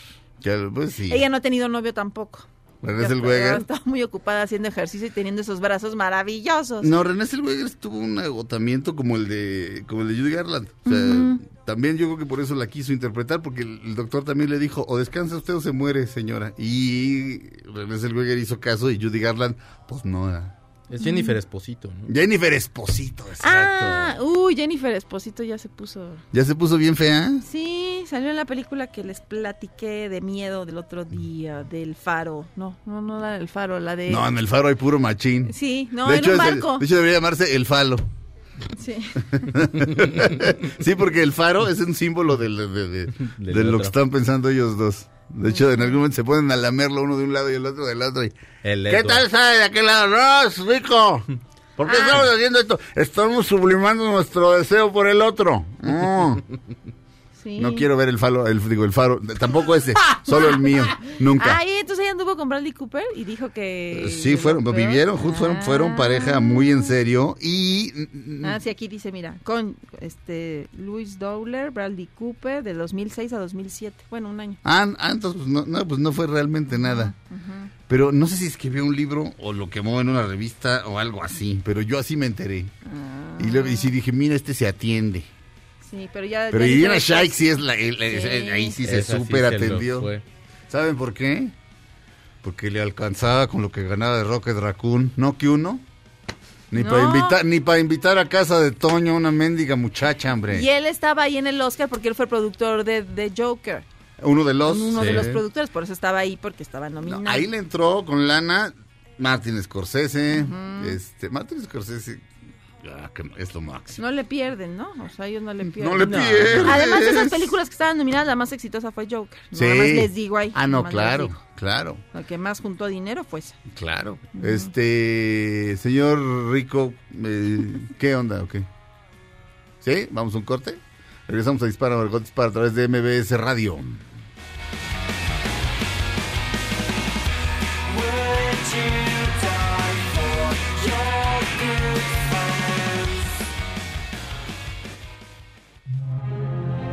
Speaker 1: pues sí.
Speaker 2: Ella no ha tenido novio tampoco.
Speaker 1: René Zellweger.
Speaker 2: Está muy ocupada haciendo ejercicio y teniendo esos brazos maravillosos.
Speaker 1: No, René Zellweger tuvo un agotamiento como el de como el de Judy Garland. O sea. También yo creo que por eso la quiso interpretar, porque el, el doctor también le dijo, o descansa usted o se muere, señora. Y René Zellweger hizo caso y Judy Garland, pues no. era.
Speaker 3: Es Jennifer Esposito, ¿no?
Speaker 1: Jennifer Esposito, exacto.
Speaker 2: Ah, uy, Jennifer Esposito ya se puso...
Speaker 1: ¿Ya se puso bien fea?
Speaker 2: Sí, salió en la película que les platiqué de miedo del otro día, del faro. No, no, no la del faro, la de...
Speaker 1: No, en el faro hay puro machín.
Speaker 2: Sí, no,
Speaker 1: de,
Speaker 2: en
Speaker 1: hecho,
Speaker 2: un
Speaker 1: es
Speaker 2: barco.
Speaker 1: de hecho, debería llamarse el falo.
Speaker 2: Sí. [LAUGHS]
Speaker 1: sí, porque el faro es un símbolo de, de- de-
Speaker 3: Del
Speaker 1: de lo que están pensando ellos dos. De hecho, en algún momento se ponen a lamerlo uno de un lado y el otro del otro. Y,
Speaker 3: El
Speaker 1: ¿Qué tal sabe de aquel lado? No, es rico. ¿Por
Speaker 2: Ah.
Speaker 1: qué estamos haciendo esto? Estamos sublimando nuestro deseo por el otro. Mm. [LAUGHS]
Speaker 2: sí.
Speaker 1: No quiero ver el faro, el, digo, el faro. Tampoco ese, solo el mío. [LAUGHS] Nunca.
Speaker 2: Ah, y entonces ella anduvo con Bradley Cooper y dijo que...
Speaker 1: Sí, fueron, vivieron, fueron, fueron
Speaker 2: Ah.
Speaker 1: pareja muy en serio y
Speaker 2: Ah, sí, aquí dice, mira, con este Louis Dowler, Bradley Cooper, de 2006 a 2007. Bueno, un año.
Speaker 1: Ah, ah, entonces pues no, no, pues no fue realmente nada. Pero no sé si escribió un libro o lo quemó en una revista o algo así, pero yo así me enteré. Y luego y sí dije, mira, este se atiende.
Speaker 2: Sí, pero ya...
Speaker 1: Pero
Speaker 2: ya
Speaker 1: sí es la, el- el-
Speaker 2: Sí.
Speaker 1: ahí sí se súper atendió.
Speaker 3: fue.
Speaker 1: ¿Saben por qué? Porque le alcanzaba con lo que ganaba de Rocket Raccoon, no que uno. Ni
Speaker 2: No.
Speaker 1: para invitar, ni para invitar a casa de Toño a una mendiga muchacha, hombre.
Speaker 2: Y él estaba ahí en el Oscar porque él fue productor de, de Joker.
Speaker 1: Uno de los.
Speaker 2: uno de los productores, por eso estaba ahí porque estaba
Speaker 1: No,
Speaker 2: nominado.
Speaker 1: ahí le entró con lana Martin Scorsese. Este, Martin Scorsese ah, que es lo máximo.
Speaker 2: No le pierden, ¿no? O sea, ellos no le pierden.
Speaker 1: No le pierdes.
Speaker 2: Además de esas películas que estaban nominadas, la más exitosa fue Joker.
Speaker 1: Sí.
Speaker 2: Nada más les digo ahí.
Speaker 1: Ah, no, claro, claro,
Speaker 2: La que más juntó dinero fue esa.
Speaker 1: claro. Este, señor Rico, eh, ¿qué onda o qué? ¿Sí? ¿Vamos a un corte? Regresamos a Dispara, Margot Dispara a través de MBS Radio.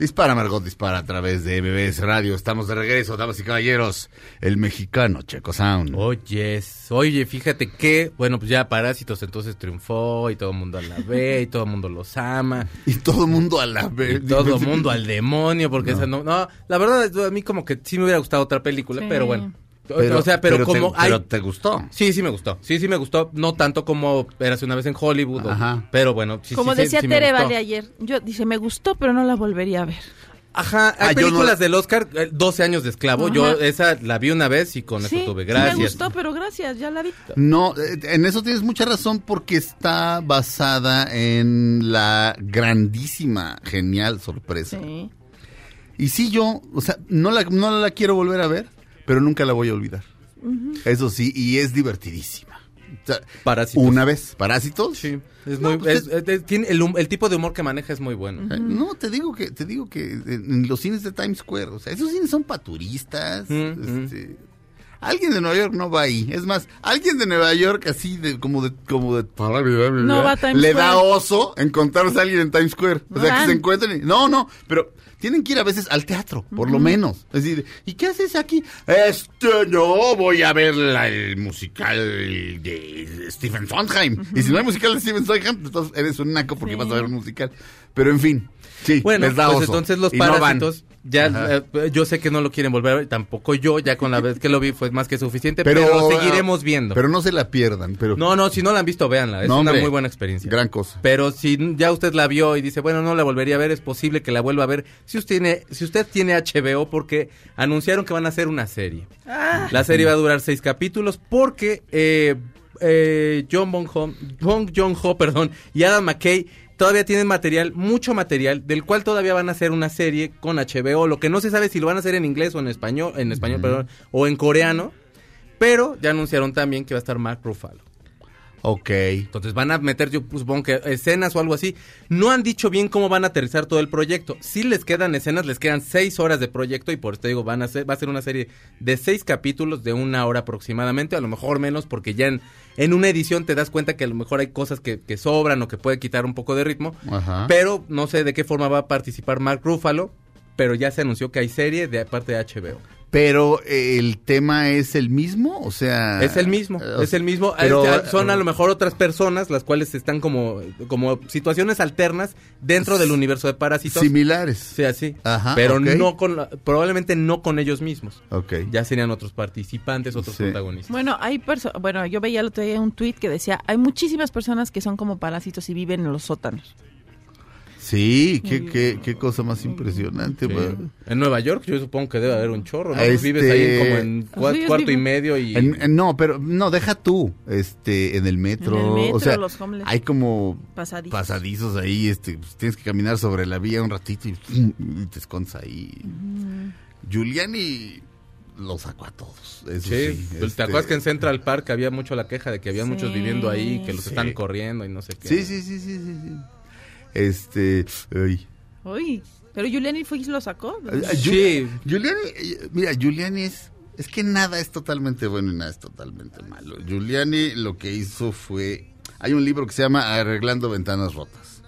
Speaker 1: Dispara, Margot, dispara a través de MBS Radio. Estamos de regreso, damas y caballeros. El mexicano Checo Sound.
Speaker 3: Oye, oye, fíjate que, bueno, pues ya Parásitos entonces triunfó y todo el mundo la [LAUGHS] ve y todo el mundo los ama.
Speaker 1: Y todo el mundo a la
Speaker 3: Y
Speaker 1: vez.
Speaker 3: todo el mundo al demonio, porque esa no, no, la verdad a mí como que sí me hubiera gustado otra película,
Speaker 2: Sí.
Speaker 3: pero bueno. O sea, pero,
Speaker 1: te-
Speaker 3: como hay
Speaker 1: pero te gustó.
Speaker 3: Sí, sí me gustó. Sí, sí me gustó. No tanto como Érase una vez en Hollywood. o-
Speaker 1: Ajá.
Speaker 3: pero bueno, sí,
Speaker 2: Como
Speaker 3: sí,
Speaker 2: decía
Speaker 3: sí me
Speaker 2: Tere
Speaker 3: gustó.
Speaker 2: Vale ayer, yo dice, me gustó, pero no la volvería a ver.
Speaker 3: Ajá, hay
Speaker 1: Ah, no-
Speaker 3: del Oscar, eh, 12 años de esclavo.
Speaker 2: Ajá.
Speaker 3: Yo esa la vi una vez y con
Speaker 2: Sí,
Speaker 3: eso tuve.
Speaker 2: sí
Speaker 3: Gracias.
Speaker 2: me gustó, pero gracias, ya la vi.
Speaker 1: No, eh, en eso tienes mucha razón porque está basada en la grandísima, genial sorpresa.
Speaker 2: Sí.
Speaker 1: Y sí, yo, o sea, no la, no la quiero volver a ver, pero nunca la voy a olvidar. Eso sí, y es divertidísima. O sea,
Speaker 3: Parásitos.
Speaker 1: Una vez, Parásitos.
Speaker 3: Sí, es
Speaker 1: No,
Speaker 3: muy,
Speaker 1: pues
Speaker 3: es- es- es- tiene el, tipo de humor que maneja es muy bueno.
Speaker 1: No, te digo que te digo que en, los cines de Times Square, o sea, esos cines son para turistas.
Speaker 3: Mm,
Speaker 1: este, Alguien de Nueva York no va ahí. Es más, alguien de Nueva York así de como de como de
Speaker 2: No va a Times
Speaker 1: le da oso encontrarse a alguien en Times Square. O sea, que se encuentren. y- No, no, pero tienen que ir a veces al teatro, por lo menos. Es decir, ¿y qué haces aquí? Este, no, voy a ver la- el musical de Stephen Sondheim. Y si no hay musical de Stephen Sondheim, entonces eres un naco porque
Speaker 2: Sí.
Speaker 1: vas a ver un musical. Pero en fin, sí,
Speaker 3: Bueno,
Speaker 1: les da
Speaker 3: pues entonces los
Speaker 1: no
Speaker 3: parásitos, ya eh, yo sé que no lo quieren volver a ver, tampoco yo, ya con la vez que lo vi fue más que suficiente,
Speaker 1: Pero,
Speaker 3: pero, seguiremos viendo.
Speaker 1: Pero no se la pierdan. Pero,
Speaker 3: no, no, si no la han visto, véanla, es
Speaker 1: No,
Speaker 3: una muy buena experiencia.
Speaker 1: Gran cosa.
Speaker 3: Pero si ya usted la vio y dice, bueno, no la volvería a ver, es posible que la vuelva a ver si usted tiene, si usted tiene HBO porque anunciaron que van a hacer una serie. La serie va a durar seis capítulos porque eh, eh, John Bonham, Bong Joon-ho, perdón, y Adam McKay todavía tienen material, mucho material, del cual todavía van a hacer una serie con HBO. Lo que no se sabe si lo van a hacer en inglés o en español, en español, perdón, o en coreano. Pero ya anunciaron también que va a estar Mark Ruffalo.
Speaker 1: Ok.
Speaker 3: Entonces van a meter, yo supongo que escenas o algo así. No han dicho bien cómo van a aterrizar todo el proyecto. Si les quedan escenas, les quedan seis horas de proyecto y por esto digo, van a ser, va a ser una serie de seis capítulos de una hora aproximadamente, a lo mejor menos, porque ya en, en una edición te das cuenta que a lo mejor hay cosas que, que sobran o que puede quitar un poco de ritmo.
Speaker 1: Ajá.
Speaker 3: Pero no sé de qué forma va a participar Mark Ruffalo, pero ya se anunció que hay serie de parte de HBO.
Speaker 1: Pero eh, el tema es el mismo, o sea...
Speaker 3: Es el mismo,
Speaker 1: eh,
Speaker 3: es el mismo.
Speaker 1: pero,
Speaker 3: Este, son a
Speaker 1: eh,
Speaker 3: lo mejor otras personas las cuales están como, como situaciones alternas dentro del universo de parásitos.
Speaker 1: Similares.
Speaker 3: Sí, así.
Speaker 1: Ajá,
Speaker 3: pero no con, probablemente no con ellos mismos.
Speaker 1: Ok.
Speaker 3: Ya serían otros participantes, otros
Speaker 1: Sí.
Speaker 3: protagonistas.
Speaker 2: Bueno, hay perso- bueno, yo veía el otro día un tuit que decía, hay muchísimas personas que son como parásitos y viven en los sótanos.
Speaker 1: Sí, qué, qué, qué cosa más impresionante.
Speaker 3: Sí. En Nueva York yo supongo que debe haber un chorro, ¿no?
Speaker 1: Este-
Speaker 3: Vives ahí como en cua-
Speaker 2: Sí, ellos
Speaker 3: cuarto y medio y...
Speaker 1: En- en- no, pero no, deja tú, este, en el metro,
Speaker 2: En el metro,
Speaker 1: o sea,
Speaker 2: los homeless.
Speaker 1: hay como
Speaker 2: Pasadizos.
Speaker 1: pasadizos ahí, este, pues, tienes que caminar sobre la vía un ratito y, y te escondes ahí. Giuliani lo sacó a todos, eso sí.
Speaker 3: Sí, ¿te
Speaker 1: este,
Speaker 3: acuerdas que en Central Park había mucho la queja de que había
Speaker 2: Sí.
Speaker 3: muchos viviendo ahí, que los
Speaker 1: Sí.
Speaker 3: están corriendo y no sé qué?
Speaker 1: Sí, sí, sí, sí, sí, sí. Este, ay.
Speaker 2: Uy, pero Giuliani fue y lo sacó.
Speaker 3: Sí.
Speaker 1: Giul- Giuliani, eh, mira, Giuliani es, es que nada es totalmente bueno y nada es totalmente malo. Giuliani lo que hizo fue, hay un libro que se llama Arreglando Ventanas Rotas.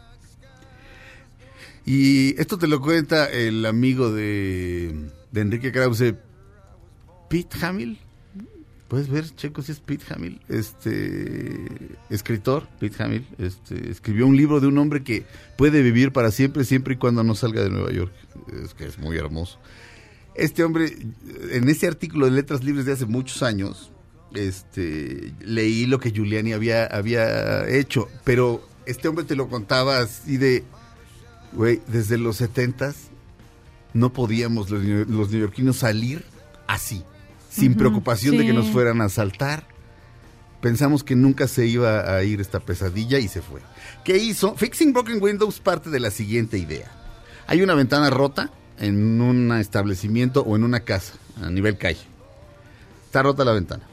Speaker 1: Y esto te lo cuenta el amigo de, de Enrique Krause, Pete Hamill. Puedes ver, Checo, si es Pete Hamill, este escritor, Pete Hamill, este, escribió un libro de un hombre que puede vivir para siempre, siempre y cuando no salga de Nueva York. Es que es muy hermoso. Este hombre, en ese artículo de Letras Libres de hace muchos años, este, leí lo que Giuliani había, había hecho, pero este hombre te lo contaba así de, güey, desde los setentas no podíamos los, los neoyorquinos salir así, sin preocupación de que nos fueran a asaltar. Pensamos que nunca se iba a ir esta pesadilla y se fue. ¿Qué hizo? Fixing Broken Windows parte de la siguiente idea. Hay una ventana rota en un establecimiento o en una casa a nivel calle. Está rota la ventana.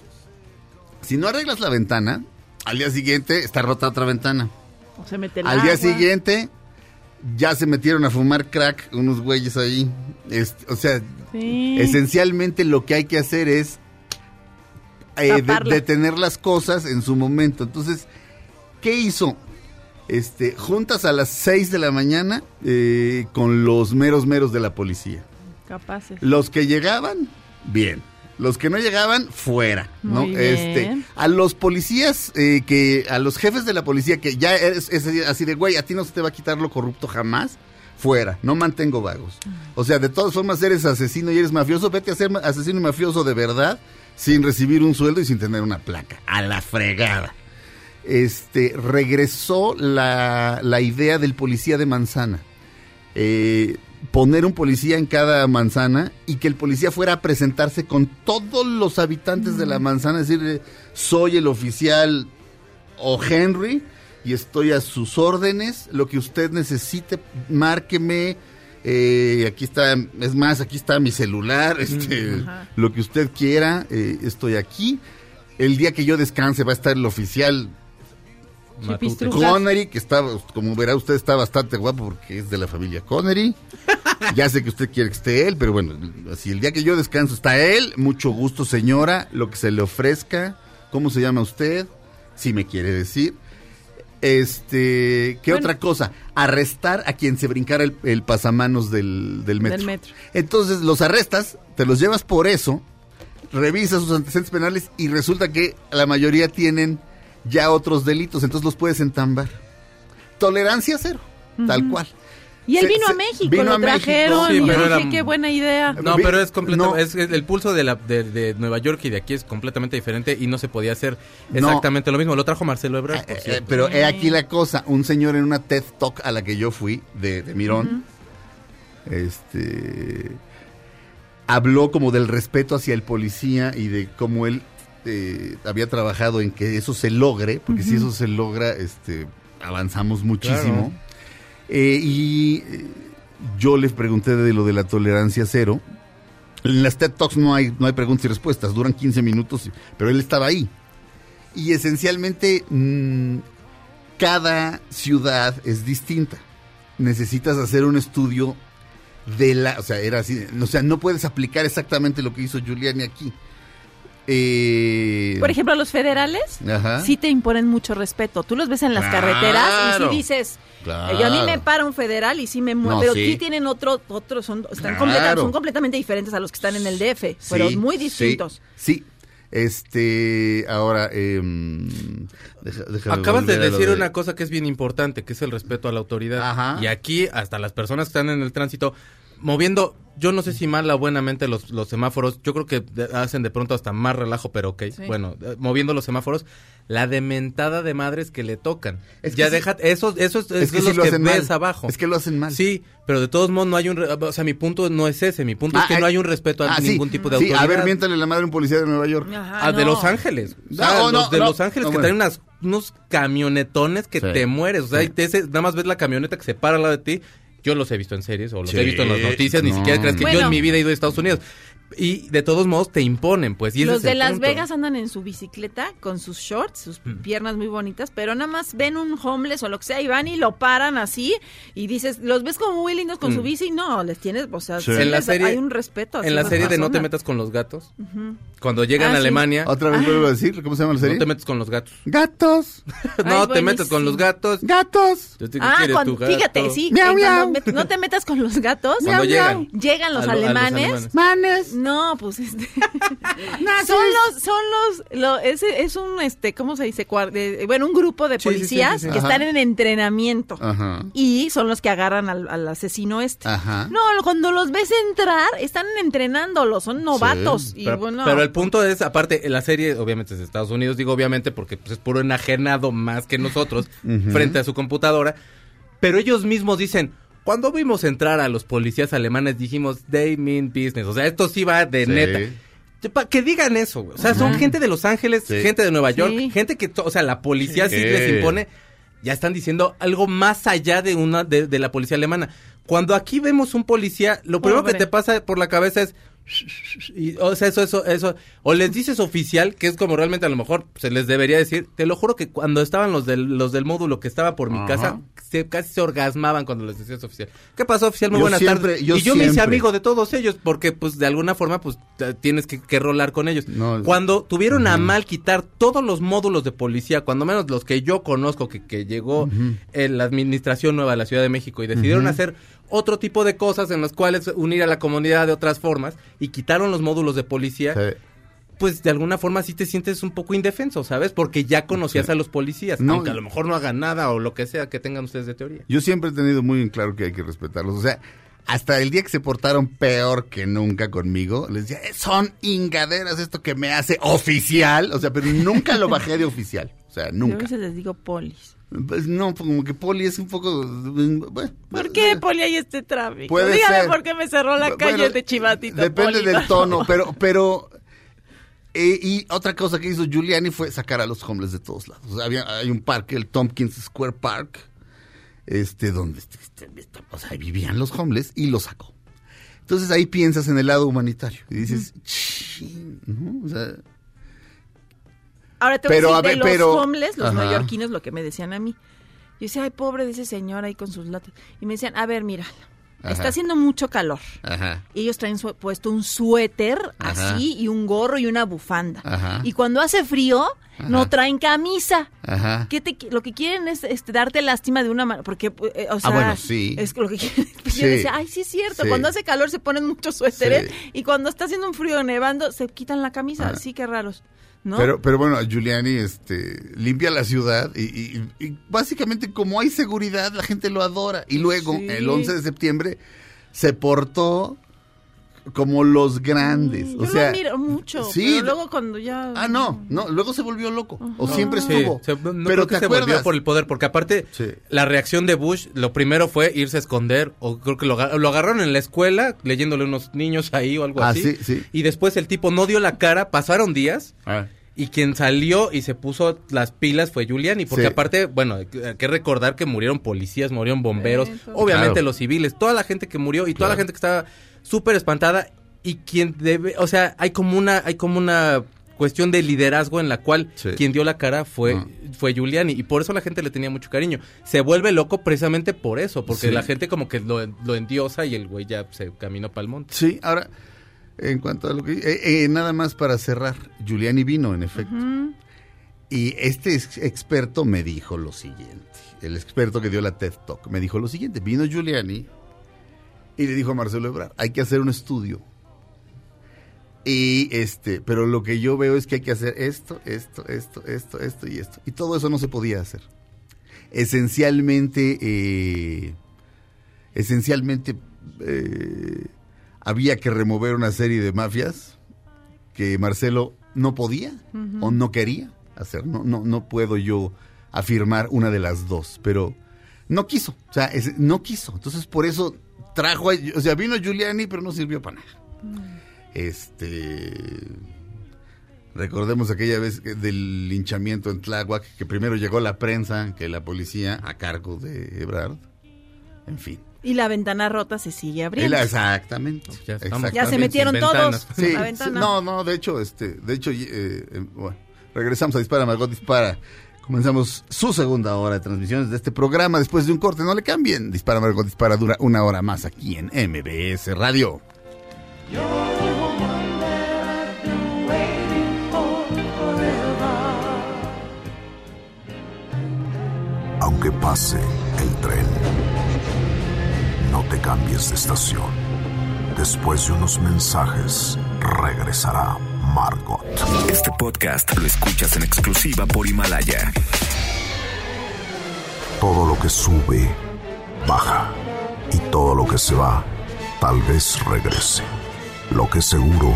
Speaker 1: Si no arreglas la ventana, al día siguiente está rota otra ventana.
Speaker 2: O se mete el
Speaker 1: Al día siguiente ya se metieron a fumar crack unos güeyes ahí. Este, o sea,
Speaker 2: Sí.
Speaker 1: esencialmente lo que hay que hacer es eh, de- detener las cosas en su momento. Entonces, ¿qué hizo? Este, juntas a las 6 de la mañana eh, con los meros meros de la policía.
Speaker 2: Capaces.
Speaker 1: Los que llegaban, bien. Los que no llegaban, fuera, ¿no?
Speaker 2: Muy bien.
Speaker 1: Este, a los policías, eh, que, a los jefes de la policía, que ya es, es así de, güey, a ti no se te va a quitar lo corrupto jamás, fuera, no mantengo vagos. O sea, de todas formas eres asesino y eres mafioso, vete a ser asesino y mafioso de verdad, sin recibir un sueldo y sin tener una placa. A la fregada. Este, regresó la, la idea del policía de manzana. Eh, poner un policía en cada manzana y que el policía fuera a presentarse con todos los habitantes de la manzana, decirle, soy el oficial o Henry y estoy a sus órdenes, lo que usted necesite, márqueme, eh, aquí está, es más, aquí está mi celular, este, lo que usted quiera, eh, estoy aquí. El día que yo descanse va a estar el oficial. Connery, que está, como verá usted, está bastante guapo porque es de la familia Connery. [LAUGHS] Ya sé que usted quiere que esté él, pero bueno, así el día que yo descanso está él. Mucho gusto, señora, lo que se le ofrezca. ¿Cómo se llama usted? Si me quiere decir. Este, ¿qué
Speaker 2: Bueno.
Speaker 1: otra cosa? Arrestar a quien se brincara el, el pasamanos del, del metro.
Speaker 2: Del metro.
Speaker 1: Entonces los arrestas, te los llevas por eso, revisas sus antecedentes penales y resulta que la mayoría tienen ya otros delitos, entonces los puedes entambar. Tolerancia cero, tal cual.
Speaker 2: Y él
Speaker 1: Se-
Speaker 2: vino a México,
Speaker 1: vino
Speaker 2: lo
Speaker 1: a México.
Speaker 2: trajeron.
Speaker 3: Sí,
Speaker 2: y yo dije,
Speaker 3: era-
Speaker 2: qué buena idea.
Speaker 3: No, pero es completo,
Speaker 1: no.
Speaker 3: es, es- el pulso de, la, de, de Nueva York y de aquí es completamente diferente y no se podía hacer
Speaker 1: No.
Speaker 3: exactamente lo mismo. Lo trajo Marcelo Ebrard,
Speaker 1: Eh, eh, pero he aquí la cosa, un señor en una TED Talk a la que yo fui, de, de Mirón, este habló como del respeto hacia el policía y de cómo él eh, había trabajado en que eso se logre, porque si eso se logra, este avanzamos muchísimo. Eh, y yo les pregunté de lo de la tolerancia cero. En las TED Talks no hay, no hay preguntas y respuestas, duran 15 minutos, pero él estaba ahí. Y esencialmente mm, cada ciudad es distinta. Necesitas hacer un estudio de la, o sea, era así, o sea, no puedes aplicar exactamente lo que hizo Giuliani aquí. Eh,
Speaker 2: Por ejemplo, los federales
Speaker 1: Ajá.
Speaker 2: sí te imponen mucho respeto. Tú los ves en las
Speaker 1: Claro.
Speaker 2: carreteras y sí dices,
Speaker 1: Claro.
Speaker 2: eh, yo a mí me para un federal y sí me mueve,
Speaker 1: No,
Speaker 2: pero
Speaker 1: sí.
Speaker 2: aquí tienen otro, otro son, están
Speaker 1: Claro.
Speaker 2: completa- son completamente diferentes a los que están en el DF, pero
Speaker 1: Sí,
Speaker 2: muy
Speaker 1: sí,
Speaker 2: distintos.
Speaker 1: Sí, Este, ahora, deja- déjame
Speaker 3: Acabas de decir una cosa que es bien importante, que es el respeto a la autoridad.
Speaker 1: Ajá.
Speaker 3: Y aquí, hasta las personas que están en el tránsito, moviendo, yo no sé si mal o buenamente los, los semáforos, yo creo que hacen de pronto hasta más relajo, pero ok.
Speaker 2: Sí.
Speaker 3: Bueno, eh, moviendo los semáforos, la dementada de madres que le tocan.
Speaker 1: Es que
Speaker 3: ya
Speaker 1: sí-
Speaker 3: deja, eso, eso es,
Speaker 1: Es
Speaker 3: es
Speaker 1: que sí lo
Speaker 3: que
Speaker 1: hacen
Speaker 3: ves
Speaker 1: mal.
Speaker 3: abajo.
Speaker 1: Es que lo hacen mal.
Speaker 3: Sí, pero de todos modos no hay un, o sea, mi punto no es ese, mi punto
Speaker 1: Ah,
Speaker 3: es que
Speaker 1: eh,
Speaker 3: no hay un respeto a
Speaker 1: ah, sí,
Speaker 3: ningún tipo de
Speaker 1: sí,
Speaker 3: autoridad.
Speaker 1: a ver, miéntale la madre a un policía de Nueva York.
Speaker 2: Ajá,
Speaker 3: Ah, de. Los Ángeles. O
Speaker 1: No,
Speaker 3: sea,
Speaker 1: no,
Speaker 3: los de
Speaker 1: no.
Speaker 3: Los Ángeles
Speaker 1: No,
Speaker 3: que
Speaker 1: bueno.
Speaker 3: traen unas, unos camionetones que
Speaker 1: Sí.
Speaker 3: te mueres. O sea,
Speaker 1: Sí.
Speaker 3: y te- ese- nada más ves la camioneta que se para al lado de ti. Yo los he visto en series o los
Speaker 1: Sí,
Speaker 3: he visto en las noticias. Ni siquiera crees que yo en mi vida he ido a Estados Unidos. Y de todos modos te imponen, pues. Y
Speaker 2: Los de Las
Speaker 3: punto.
Speaker 2: Vegas andan en su bicicleta con sus shorts, sus
Speaker 3: Mm.
Speaker 2: piernas muy bonitas, pero nada más ven un homeless o lo que sea y van y lo paran así y dices, los ves como muy lindos con su
Speaker 3: Mm.
Speaker 2: bici, no, les tienes, o sea,
Speaker 1: Sí.
Speaker 2: sí
Speaker 3: En la
Speaker 2: les-
Speaker 3: serie-
Speaker 2: hay un respeto.
Speaker 3: En la serie de No te metas con los gatos. Cuando llegan
Speaker 2: Ah,
Speaker 3: a
Speaker 2: sí.
Speaker 3: Alemania,
Speaker 1: Otra vez vuelvo a decir, ¿cómo se llama la serie?
Speaker 3: no te metas con los gatos.
Speaker 1: Gatos, [LAUGHS]
Speaker 3: no
Speaker 2: Ay,
Speaker 3: te metas con los gatos.
Speaker 1: gatos.
Speaker 3: Yo te- ¿qué
Speaker 2: Ah,
Speaker 3: quieres,
Speaker 2: cuando-
Speaker 3: tu gato?
Speaker 2: fíjate, sí,
Speaker 1: Miau,
Speaker 2: no te metas con los gatos.
Speaker 3: Cuando llegan.
Speaker 2: Llegan los
Speaker 3: A lo- a los
Speaker 2: alemanes.
Speaker 3: alemanes.
Speaker 1: Manes.
Speaker 2: No, pues este. [LAUGHS] son los, son los, lo- ese es un, este, ¿cómo se dice? Cuar- de- bueno, un grupo de
Speaker 3: Sí, sí, sí,
Speaker 2: policías
Speaker 3: sí, sí.
Speaker 2: que
Speaker 1: Ajá.
Speaker 2: están en entrenamiento.
Speaker 1: Ajá.
Speaker 2: Y son los que agarran al, al asesino este.
Speaker 1: Ajá.
Speaker 2: No, cuando los ves entrar, están entrenándolos, son novatos. Y
Speaker 3: pero,
Speaker 2: bueno,
Speaker 3: pero el punto es, aparte, la serie obviamente es de Estados Unidos, digo obviamente porque pues, es puro enajenado más que nosotros [LAUGHS] frente a su computadora, pero ellos mismos dicen, cuando vimos entrar a los policías alemanes dijimos, they mean business, o sea, esto sí va de
Speaker 1: Sí.
Speaker 3: neta. Que digan eso, güey. o sea, son gente de Los Ángeles,
Speaker 1: Sí.
Speaker 3: gente de Nueva York,
Speaker 2: Sí.
Speaker 3: gente que, o sea, la policía sí,
Speaker 1: Sí.
Speaker 3: les impone, ya están diciendo algo más allá de una de, de la policía alemana. Cuando aquí vemos un policía, lo primero
Speaker 2: Pobre.
Speaker 3: que te pasa por la cabeza es... y, o sea, eso, eso, eso. O les dices oficial, que es como realmente a lo mejor se les debería decir. Te lo juro que cuando estaban los del, los del módulo que estaba por mi
Speaker 1: Ajá.
Speaker 3: casa, se, casi se orgasmaban cuando les decías oficial. ¿Qué pasó, oficial? Muy
Speaker 1: Yo siempre-
Speaker 3: tardes.
Speaker 1: yo
Speaker 3: y yo me hice amigo de todos ellos, porque pues de alguna forma pues tienes que, que rolar con ellos.
Speaker 1: No,
Speaker 3: cuando tuvieron a mal quitar todos los módulos de policía, cuando menos los que yo conozco, que, que llegó en la administración nueva de la Ciudad de México y decidieron hacer otro tipo de cosas en las cuales unir a la comunidad de otras formas y quitaron los módulos de policía,
Speaker 1: Sí.
Speaker 3: pues de alguna forma sí te sientes un poco indefenso, ¿sabes? Porque ya conocías
Speaker 1: Sí.
Speaker 3: a los policías,
Speaker 1: No,
Speaker 3: aunque a lo mejor no hagan nada o lo que sea que tengan ustedes de teoría.
Speaker 1: Yo siempre he tenido muy en claro que hay que respetarlos. O sea, hasta el día que se portaron peor que nunca conmigo, les decía, "Eh, son ingaderas esto que me hace oficial. O sea, pero nunca lo bajé de oficial. O sea,
Speaker 2: Yo a
Speaker 1: nunca.
Speaker 2: veces les digo polis.
Speaker 1: Pues no, como que Poli es un poco... bueno,
Speaker 2: ¿Por qué, Poli, hay este tráfico?
Speaker 1: Puede
Speaker 2: Dígame
Speaker 1: ser.
Speaker 2: por qué me cerró la
Speaker 1: Bueno,
Speaker 2: calle de Chivatita.
Speaker 1: Depende
Speaker 2: Poli,
Speaker 1: del tono, pero, pero eh, y otra cosa que hizo Giuliani fue sacar a los homeless de todos lados. O sea, había, hay un parque, el Tompkins Square Park, este, donde este, este, este, o sea, vivían los homeless y los sacó. Entonces ahí piensas en el lado humanitario y dices, "Chin", ¿no? O sea,
Speaker 2: Ahora te voy
Speaker 1: Pero,
Speaker 2: a
Speaker 1: a
Speaker 2: decir
Speaker 1: ver,
Speaker 2: de
Speaker 1: pero-
Speaker 2: los homeless, los
Speaker 1: Ajá.
Speaker 2: neoyorquinos, lo que me decían a mí. Yo decía, ay, pobre de ese señor ahí con sus latas. Y me decían, a ver, mira,
Speaker 1: Ajá.
Speaker 2: está haciendo mucho calor.
Speaker 1: ajá,
Speaker 2: Y ellos traen su- puesto un suéter
Speaker 1: Ajá.
Speaker 2: así y un gorro y una bufanda.
Speaker 1: Ajá.
Speaker 2: Y cuando hace frío, no traen camisa.
Speaker 1: ajá.
Speaker 2: ¿Qué te, lo que quieren es este, darte lástima de una manera, porque, eh, o sea,
Speaker 1: Ah, bueno, sí.
Speaker 2: es lo que [LAUGHS] quieren. Pues
Speaker 1: Sí.
Speaker 2: Yo decía, ay, sí es cierto,
Speaker 1: Sí.
Speaker 2: cuando hace calor se ponen muchos suéteres y cuando está haciendo un frío nevando se quitan la camisa,
Speaker 1: Ah.
Speaker 2: sí, qué raros, ¿no?
Speaker 1: Pero, pero bueno, Giuliani este, limpia la ciudad y, y- y básicamente como hay seguridad, la gente lo adora. Y luego,
Speaker 2: Sí.
Speaker 1: el 11 de septiembre, se portó como los grandes.
Speaker 2: Yo
Speaker 1: o sea,
Speaker 2: lo admiro mucho,
Speaker 1: sí.
Speaker 2: pero luego cuando ya...
Speaker 1: Ah, no, no, luego se volvió loco. O siempre
Speaker 3: Sí,
Speaker 1: estuvo.
Speaker 3: se- no
Speaker 1: pero
Speaker 3: creo que
Speaker 1: te
Speaker 3: se
Speaker 1: acuerdas.
Speaker 3: volvió por el poder, porque aparte
Speaker 1: Sí.
Speaker 3: la reacción de Bush, lo primero fue irse a esconder, o creo que lo, lo agarraron en la escuela, leyéndole unos niños ahí o algo
Speaker 1: Ah,
Speaker 3: así.
Speaker 1: sí, sí.
Speaker 3: Y después el tipo no dio la cara, pasaron días,
Speaker 1: Ah,
Speaker 3: y quien salió y se puso las pilas fue Giuliani, porque
Speaker 1: Sí.
Speaker 3: aparte, bueno, hay que recordar que murieron policías, murieron bomberos,
Speaker 2: Sí,
Speaker 3: obviamente
Speaker 1: Claro.
Speaker 3: los civiles, toda la gente que murió y toda la gente que estaba súper espantada y quien debe, o sea, hay como una, hay como una cuestión de liderazgo en la cual
Speaker 1: Sí.
Speaker 3: quien dio la cara fue,
Speaker 1: Ah.
Speaker 3: fue Giuliani y por eso la gente le tenía mucho cariño. Se vuelve loco precisamente por eso, porque
Speaker 1: Sí.
Speaker 3: la gente como que lo, lo endiosa y el güey ya se caminó para el monte.
Speaker 1: Sí, ahora, en cuanto a lo que... eh, eh, nada más para cerrar, Giuliani vino, en efecto. Y este ex- experto me dijo lo siguiente. El experto que dio la TED Talk me dijo lo siguiente. Vino Giuliani y le dijo a Marcelo Ebrard, hay que hacer un estudio. Y este, pero lo que yo veo es que hay que hacer esto, esto, esto, esto, esto y esto. Y todo eso no se podía hacer. Esencialmente, eh, esencialmente eh, había que remover una serie de mafias que Marcelo no podía o no quería hacer. No, no, no puedo yo afirmar una de las dos, pero no quiso. O sea, es- no quiso. Entonces, por eso trajo, a- o sea, vino Giuliani, pero no sirvió para nada. Este. Recordemos aquella vez del linchamiento en Tláhuac, que primero llegó la prensa que la policía a cargo de Ebrard. En fin.
Speaker 2: Y la ventana rota se sigue abriendo.
Speaker 1: Exactamente.
Speaker 3: Ya
Speaker 2: se metieron
Speaker 3: sin
Speaker 2: todos.
Speaker 1: Sí,
Speaker 2: la
Speaker 1: sí,
Speaker 2: ventana.
Speaker 1: no, no, de hecho, este, de hecho, eh, eh, bueno, regresamos a Dispara, Margot Dispara. Comenzamos su segunda hora de transmisiones de este programa después de un corte. No le cambien. Dispara, Margot Dispara dura una hora más aquí en MBS Radio.
Speaker 7: Aunque pase el tren, te cambies de estación. Después de unos mensajes, regresará Margot.
Speaker 8: Este podcast lo escuchas en exclusiva por Himalaya.
Speaker 7: Todo lo que sube, baja. Y todo lo que se va, tal vez regrese. Lo que seguro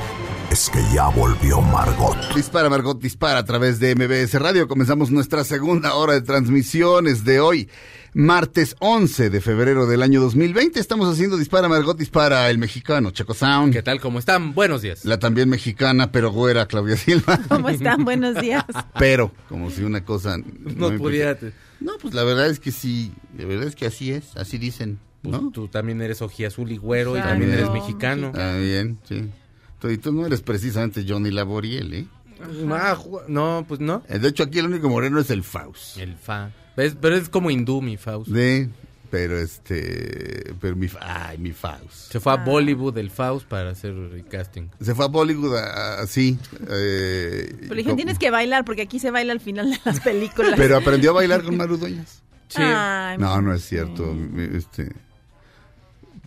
Speaker 7: es que ya volvió Margot.
Speaker 1: Dispara, Margot Dispara a través de MBS Radio. Comenzamos nuestra segunda hora de transmisiones de hoy, martes 11 de febrero del año 2020. Estamos haciendo Dispara, Margot Dispara, el mexicano, Checo Sound.
Speaker 3: ¿Qué tal? ¿Cómo están? Buenos días.
Speaker 1: La también mexicana, pero güera, Claudia Silva. [LAUGHS]
Speaker 2: ¿Cómo están? Buenos días.
Speaker 1: Pero, como si una cosa...
Speaker 3: No podía...
Speaker 1: No, pues la verdad es que sí, la verdad es que así es, así dicen.
Speaker 3: pues,
Speaker 1: ¿no?
Speaker 3: tú también eres ojiazul y güero y también eres mexicano.
Speaker 1: Ah, bien, sí. Tú, y tú no eres precisamente Johnny Laboriel, ¿eh?
Speaker 3: Ah, no, pues no.
Speaker 1: Eh, De hecho, aquí el único moreno es el Faust.
Speaker 3: El fa. ¿Ves? Pero es como hindú, mi Faust.
Speaker 1: De, pero este, pero mi, ay, mi Faust.
Speaker 3: Se fue a Bollywood el Faust para hacer el casting.
Speaker 1: Se fue a Bollywood así. eh,
Speaker 2: Pero le dijeron, tienes que bailar porque aquí se baila al final de las películas.
Speaker 1: Pero aprendió a bailar con Maru Dueñas.
Speaker 3: Sí.
Speaker 2: Ay,
Speaker 1: No, no es cierto. mi- Este,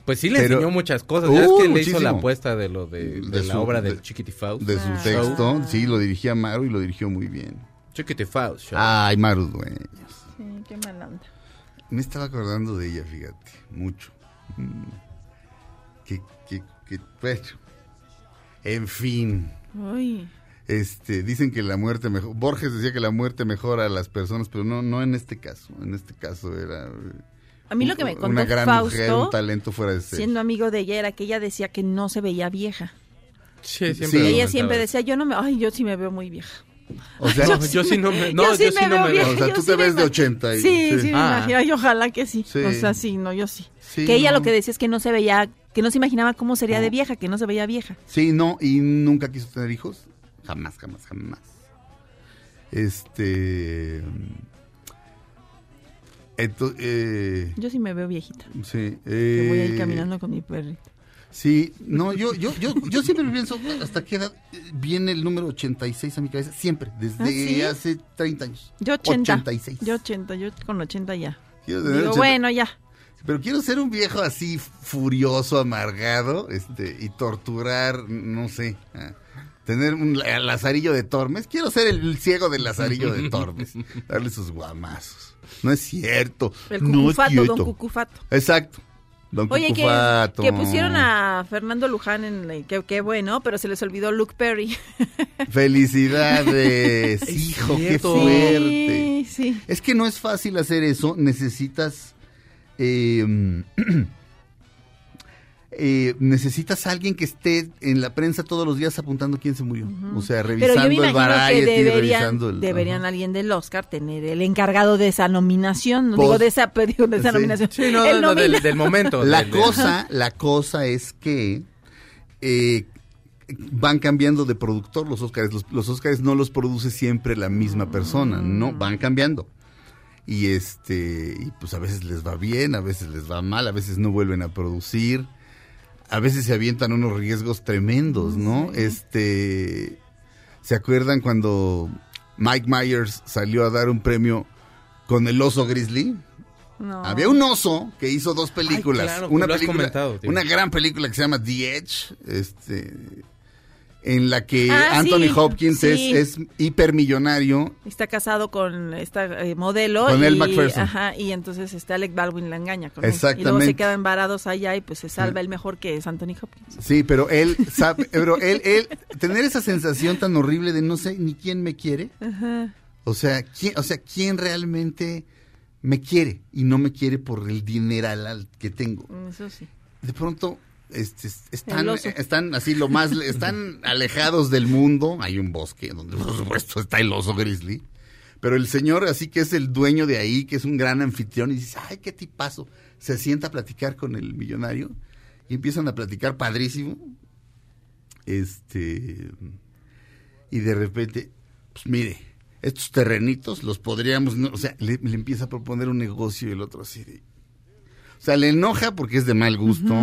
Speaker 3: Pues sí le
Speaker 1: Pero-
Speaker 3: enseñó muchas cosas. Ya es
Speaker 1: Uh,
Speaker 3: que le hizo
Speaker 1: muchísimo.
Speaker 3: la apuesta de lo de, de
Speaker 1: De
Speaker 3: la
Speaker 1: su-
Speaker 3: obra
Speaker 1: de-
Speaker 3: del Chiquiti Faust.
Speaker 1: de su
Speaker 2: Ah.
Speaker 1: texto, sí, lo dirigía Maru y lo dirigió muy bien.
Speaker 3: Chiquiti Faust. show.
Speaker 1: Ay, Maru Dueñas.
Speaker 2: Sí, qué mala onda.
Speaker 1: Me estaba acordando de ella, fíjate, mucho. Mm. Que, que, que, bueno. En fin,
Speaker 2: Uy.
Speaker 1: este, dicen que la muerte mejor. Borges decía que la muerte mejora a las personas, pero no, no en este caso. En este caso era
Speaker 2: A mí lo que me contó
Speaker 1: una gran
Speaker 2: Fausto,
Speaker 1: mujer, un talento fuera de serie.
Speaker 2: siendo amigo de ella, era que ella decía que no se veía vieja.
Speaker 3: Sí, siempre
Speaker 1: Sí.
Speaker 2: ella siempre decía, yo no me, ay, yo sí me veo muy vieja.
Speaker 1: O sea, [LAUGHS]
Speaker 3: yo sí no me, [LAUGHS] no,
Speaker 2: yo sí me
Speaker 3: no
Speaker 2: veo
Speaker 3: me
Speaker 1: o sea, tú te ves de
Speaker 2: ima-
Speaker 1: 80 y-
Speaker 2: Sí, sí,
Speaker 1: sí.
Speaker 2: me
Speaker 3: Ah.
Speaker 2: imagino, y ojalá que sí. O sea, sí, no, yo sí. Que ella
Speaker 1: no.
Speaker 2: lo que decía es que no se veía, que no se imaginaba cómo sería de vieja, que no se veía vieja.
Speaker 1: Sí, no, y nunca quiso tener hijos. Jamás, jamás, jamás. Este. Entonces, eh,
Speaker 2: Yo sí me veo viejita.
Speaker 1: sí.
Speaker 2: Que voy ahí
Speaker 1: eh,
Speaker 2: caminando con mi perrito.
Speaker 1: Sí, no, yo, yo, yo, yo siempre pienso, bueno, ¿hasta qué edad viene el número 86 a mi cabeza? Siempre, desde
Speaker 2: ¿Ah, sí?
Speaker 1: hace 30 años.
Speaker 2: Yo 80.
Speaker 1: 86.
Speaker 2: Yo 80, yo con 80 ya. Digo,
Speaker 1: 80.
Speaker 2: bueno, ya.
Speaker 1: Pero quiero ser un viejo así furioso, amargado, este, y torturar, no sé, ah, tener un la- lazarillo de Tormes. Quiero ser el ciego del lazarillo de Tormes, [LAUGHS] darle sus guamazos. No es cierto.
Speaker 2: El
Speaker 1: no es
Speaker 2: cucufato,
Speaker 1: cierto.
Speaker 2: don cucufato.
Speaker 1: Exacto. Don
Speaker 2: Oye, que, que pusieron a Fernando Luján en la- que, que bueno, pero se les olvidó Luke Perry. [LAUGHS]
Speaker 1: Felicidades,
Speaker 3: Es
Speaker 1: hijo, qué fuerte.
Speaker 2: Sí, sí.
Speaker 1: Es que no es fácil hacer eso, necesitas... eh, [CLEARS THROAT] eh, necesitas a alguien que esté en la prensa todos los días apuntando quién se murió. O sea,
Speaker 2: Pero
Speaker 1: revisando
Speaker 2: yo me
Speaker 1: el
Speaker 2: imagino que
Speaker 1: variety,
Speaker 2: deberían,
Speaker 1: revisando el...
Speaker 2: deberían alguien del Oscar tener el encargado de esa nominación, no
Speaker 1: Pues,
Speaker 2: digo de esa, [LAUGHS] digo de esa
Speaker 1: sí.
Speaker 2: nominación.
Speaker 3: Sí, no,
Speaker 2: El
Speaker 3: no, del,
Speaker 2: nomina-
Speaker 3: del momento.
Speaker 1: La
Speaker 3: del- del-
Speaker 1: cosa, la cosa es que eh, van cambiando de productor los Oscars. Los, los Oscars no los produce siempre la misma persona, no, van cambiando. Y este, y pues a veces les va bien, a veces les va mal, a veces no vuelven a producir, a veces se avientan unos riesgos tremendos, ¿no? Este, ¿se acuerdan cuando Mike Myers salió a dar un premio con el oso Grizzly?
Speaker 2: No.
Speaker 1: Había un oso que hizo dos películas.
Speaker 3: claro,
Speaker 1: una película, una gran película que se llama The Edge, este, en la que
Speaker 2: Ah,
Speaker 1: Anthony
Speaker 2: sí,
Speaker 1: Hopkins
Speaker 2: sí.
Speaker 1: es, es hipermillonario.
Speaker 2: Está casado con esta eh, modelo.
Speaker 1: Con
Speaker 2: y,
Speaker 1: Elle Macpherson.
Speaker 2: Ajá, y entonces este Alec Baldwin la engaña con él. Y luego
Speaker 1: Exactamente.
Speaker 2: se quedan varados allá y pues se salva el mejor que es Anthony Hopkins.
Speaker 1: Sí, pero él sabe, [LAUGHS] pero él, él, tener esa sensación tan horrible de no sé ni quién me quiere. O sea, quién, o sea, quién realmente me quiere y no me quiere por el dineral al que tengo.
Speaker 2: Eso sí.
Speaker 1: de pronto este, están, están así lo más, [LAUGHS] están alejados del mundo. Hay un bosque donde por supuesto está el oso grizzly. Pero el señor así que es el dueño de ahí, que es un gran anfitrión, y dice, ay, qué tipazo. Se sienta a platicar con el millonario y empiezan a platicar padrísimo. Este, y de repente, pues mire, estos terrenitos los podríamos, no- o sea, le, le empieza a proponer un negocio y el otro así de, o sea, le enoja porque es de mal gusto,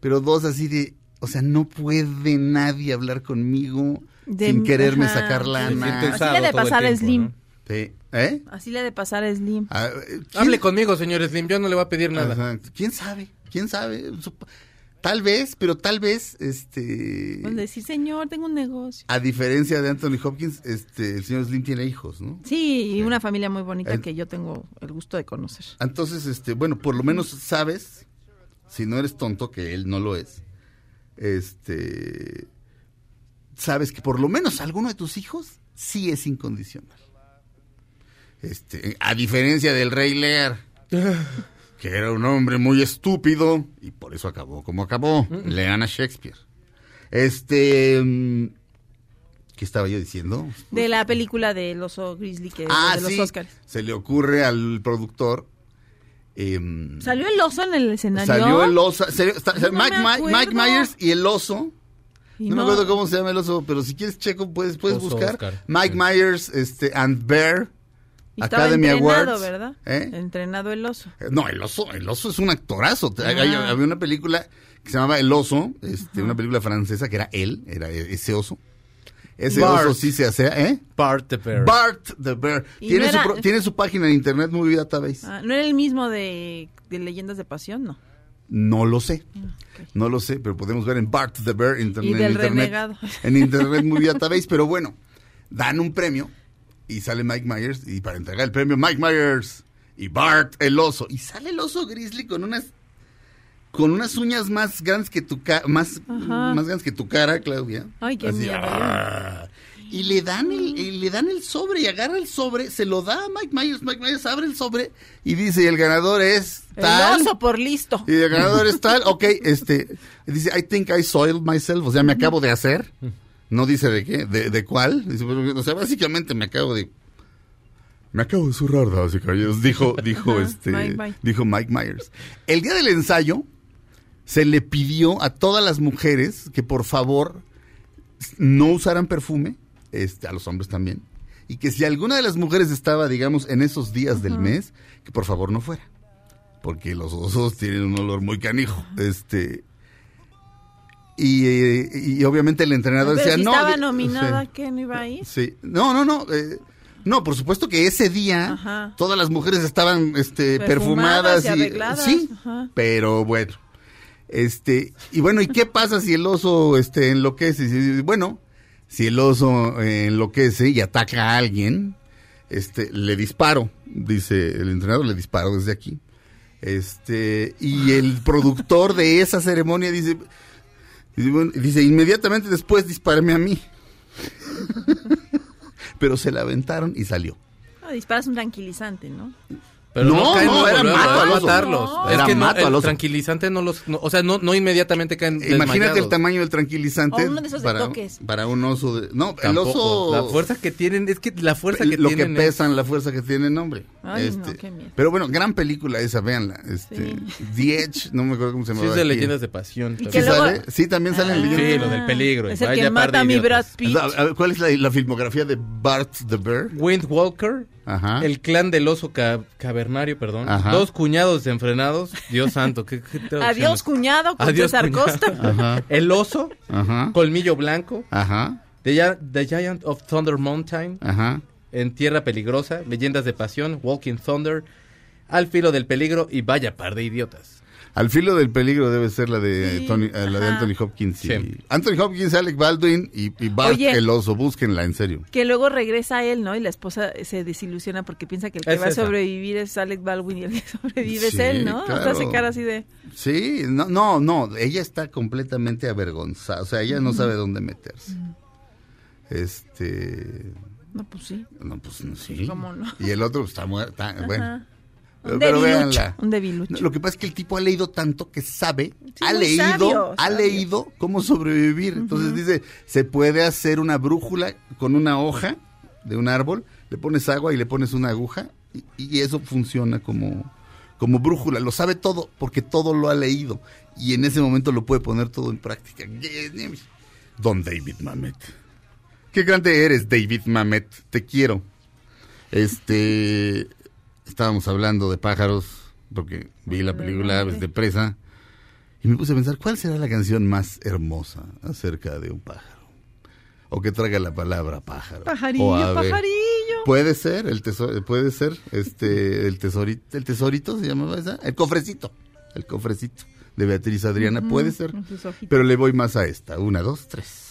Speaker 1: pero dos así de, o sea, no puede nadie hablar conmigo
Speaker 2: De-
Speaker 1: sin quererme
Speaker 2: ajá.
Speaker 1: sacar lana.
Speaker 2: Así le de pasar a
Speaker 3: tiempo,
Speaker 2: Slim.
Speaker 3: ¿no?
Speaker 1: Sí. ¿Eh?
Speaker 2: Así le ha de pasar a Slim.
Speaker 1: Ah, eh, ¿quién-
Speaker 3: Hable conmigo, señor Slim. Yo no le voy a pedir nada.
Speaker 1: ¿Quién sabe? ¿Quién sabe? Tal vez, pero tal vez, este...
Speaker 2: Pues decir, señor, tengo un negocio.
Speaker 1: A diferencia de Anthony Hopkins, este, el señor Slim tiene hijos, ¿no?
Speaker 2: Sí, y una familia muy bonita que yo tengo el gusto de conocer.
Speaker 1: Entonces, este, bueno, por lo menos sabes, si no eres tonto, que él no lo es, este, sabes que por lo menos alguno de tus hijos sí es incondicional. Este, a diferencia del rey Lear, que era un hombre muy estúpido y por eso acabó como acabó. Lean a Shakespeare. Este, ¿qué estaba yo diciendo?
Speaker 2: De la película del oso grizzly que
Speaker 1: Ah,
Speaker 2: de los
Speaker 1: sí.
Speaker 2: Oscars.
Speaker 1: Se le ocurre al productor em,
Speaker 2: ¿Salió el oso en el escenario?
Speaker 1: salió el oso. salió- está-
Speaker 2: No
Speaker 1: Mike. Myers y el oso.
Speaker 2: Y
Speaker 1: No, me acuerdo cómo se llama el oso, pero si quieres, Checo, puedes, puedes
Speaker 3: Oso
Speaker 1: buscar.
Speaker 3: Oscar.
Speaker 1: Mike
Speaker 3: Sí.
Speaker 1: Myers este, and Bear.
Speaker 2: Y estaba
Speaker 1: Academy
Speaker 2: entrenado,
Speaker 1: Awards.
Speaker 2: ¿verdad?
Speaker 1: ¿Eh?
Speaker 2: Entrenado el oso.
Speaker 1: No, el oso, el oso es un actorazo.
Speaker 2: Ah.
Speaker 1: había una película que se llamaba El oso, este, una película francesa que era él, era e- ese oso. Ese
Speaker 3: Bart.
Speaker 1: oso sí se hace, ¿eh?
Speaker 3: Bart the Bear.
Speaker 1: Bart the Bear. Tiene,
Speaker 2: no
Speaker 1: su,
Speaker 2: era-
Speaker 1: pro- tiene su página en internet, Movie Database.
Speaker 2: Ah, ¿No era el mismo de, de Leyendas de Pasión? No.
Speaker 1: No lo sé. No lo sé, pero podemos ver en Bart the Bear internet,
Speaker 2: Y del
Speaker 1: en internet.
Speaker 2: renegado.
Speaker 1: En internet Movie Database, [LAUGHS] pero bueno, dan un premio y sale Mike Myers y para entregar el premio Mike Myers y Bart el oso y sale el oso grizzly con unas con unas uñas más grandes que tu cara, más,
Speaker 2: Ajá.
Speaker 1: más grandes que tu cara, Claudia.
Speaker 2: Ay, qué miedo.
Speaker 1: ah. y le dan el, y le dan el sobre y agarra el sobre, se lo da a Mike Myers, Mike Myers abre el sobre y dice, y el ganador es tal.
Speaker 2: El oso por listo.
Speaker 1: Y el ganador es tal, ok, este, dice, I think I soiled myself, o sea, me acabo de hacer. No dice de qué, de, de cuál. Dice, o sea, básicamente me acabo de... Me acabo de zurrar, damas y caballeros, dijo, dijo, este,
Speaker 2: Mike Myers.
Speaker 1: dijo Mike Myers. El día del ensayo se le pidió a todas las mujeres que por favor no usaran perfume, este, a los hombres también, y que si alguna de las mujeres estaba, digamos, en esos días del mes, que por favor no fuera porque los osos tienen un olor muy canijo. Este y, eh, y obviamente el entrenador
Speaker 2: Pero
Speaker 1: decía,
Speaker 2: si
Speaker 1: no.
Speaker 2: estaba nominada, [LAUGHS]
Speaker 1: sí,
Speaker 2: ¿qué? ¿No iba ahí?
Speaker 1: sí. No, no, no. eh, no, por supuesto que ese día
Speaker 2: Ajá.
Speaker 1: todas las mujeres estaban este,
Speaker 2: Perfumadas
Speaker 1: perfumadas,
Speaker 2: y
Speaker 1: sí,
Speaker 2: ajá.
Speaker 1: pero bueno. Este, y bueno, ¿y qué pasa si el oso este enloquece? Bueno, si el oso eh, enloquece y ataca a alguien, este, le disparo, dice el entrenador, le disparo desde aquí. Este, y el productor de esa ceremonia dice, dice, inmediatamente después dispárame a mí. [LAUGHS] Pero se la aventaron y salió.
Speaker 2: Disparas un tranquilizante, ¿no?
Speaker 3: Pero
Speaker 1: No,
Speaker 3: no, caen
Speaker 1: no,
Speaker 3: luego,
Speaker 1: era
Speaker 3: luego,
Speaker 1: mato
Speaker 3: es
Speaker 1: al oso.
Speaker 3: matarlos.
Speaker 2: No.
Speaker 3: Es
Speaker 1: Era
Speaker 3: que no,
Speaker 1: mato
Speaker 3: el
Speaker 1: al oso.
Speaker 3: tranquilizante no los... no- o sea, no, no inmediatamente caen
Speaker 1: Imagínate el
Speaker 3: desmayados.
Speaker 1: tamaño del tranquilizante.
Speaker 2: O uno de esos de
Speaker 1: para,
Speaker 2: toques.
Speaker 1: Para un oso de... No, el
Speaker 3: Tampoco.
Speaker 1: oso...
Speaker 3: La fuerza que tienen, es que la fuerza que
Speaker 1: lo
Speaker 3: tienen
Speaker 1: que
Speaker 3: es-
Speaker 1: pesan, la fuerza que tienen, hombre.
Speaker 2: Ay,
Speaker 1: Este,
Speaker 2: no, qué miedo.
Speaker 1: Pero bueno, gran película esa, véanla. Este, The Edge, no me acuerdo cómo se
Speaker 3: Sí,
Speaker 1: llama.
Speaker 3: es de leyendas de pasión.
Speaker 2: Y
Speaker 1: ¿Sí,
Speaker 2: que luego-
Speaker 1: sale? sí, también salen
Speaker 2: Ah.
Speaker 1: leyendas.
Speaker 3: Sí, lo del peligro.
Speaker 2: Es el que mata a mi Brad. Pitt.
Speaker 1: A ver, ¿Cuál es la, filmografía de Bart the Bear?
Speaker 3: Windwalker,
Speaker 1: Ajá.
Speaker 3: el clan del oso ca- cavernario, perdón.
Speaker 1: Ajá.
Speaker 3: Dos cuñados desenfrenados. Dios santo. ¿qué, qué
Speaker 2: Adiós, cuñado, con
Speaker 3: Adiós,
Speaker 2: César
Speaker 3: cuñado.
Speaker 2: Costa. [LAUGHS]
Speaker 1: Ajá.
Speaker 3: El oso,
Speaker 1: Ajá.
Speaker 3: colmillo blanco.
Speaker 1: Ajá.
Speaker 3: The, Gi- The Giant of Thunder Mountain.
Speaker 1: Ajá.
Speaker 3: En Tierra Peligrosa. Leyendas de Pasión. Walking Thunder. Al filo del peligro. Y vaya par de idiotas.
Speaker 1: Al filo del peligro debe ser la de,
Speaker 2: Sí,
Speaker 1: Tony- eh, la de. Anthony Hopkins. y-
Speaker 3: Sí.
Speaker 1: Anthony Hopkins, Alec Baldwin y, y Bart
Speaker 2: Oye.
Speaker 1: el oso. Búsquenla, en serio.
Speaker 2: Que luego regresa él, ¿no? Y la esposa se desilusiona porque piensa que el que
Speaker 3: Es
Speaker 2: va a sobrevivir es Alec Baldwin y el que [LAUGHS] sobrevive
Speaker 1: Sí,
Speaker 2: es él, ¿no? O sea,
Speaker 1: claro.
Speaker 2: hace cara así de...
Speaker 1: Sí, no, no, no, ella está completamente avergonzada, o sea, ella no sabe dónde meterse. Este,
Speaker 2: No, pues sí.
Speaker 1: no, pues no, sí.
Speaker 2: ¿Cómo no?
Speaker 1: Y el otro está muerto, bueno.
Speaker 2: Un
Speaker 1: pero
Speaker 2: debilucho,
Speaker 1: véanla.
Speaker 2: un debilucho.
Speaker 1: Lo que pasa es que el tipo ha leído tanto que sabe, ha leído,
Speaker 2: sabio,
Speaker 1: ha
Speaker 2: sabio.
Speaker 1: leído cómo sobrevivir. Entonces dice, se puede hacer una brújula con una hoja de un árbol, le pones agua y le pones una aguja y, y eso funciona como, como brújula. Lo sabe todo porque todo lo ha leído y en ese momento lo puede poner todo en práctica. Don David Mamet. Qué grande eres, David Mamet. Te quiero. Este, estábamos hablando de pájaros porque vi la película Aves de presa y me puse a pensar cuál será la canción más hermosa acerca de un pájaro o que traiga la palabra pájaro
Speaker 2: Pajarillo,
Speaker 1: o ave.
Speaker 2: pajarillo.
Speaker 1: Puede ser el tesoro, puede ser este el tesorito, el tesorito se llamaba esa, el cofrecito, el cofrecito de Beatriz Adriana, puede ser. Pero le voy más a esta, una, dos, tres.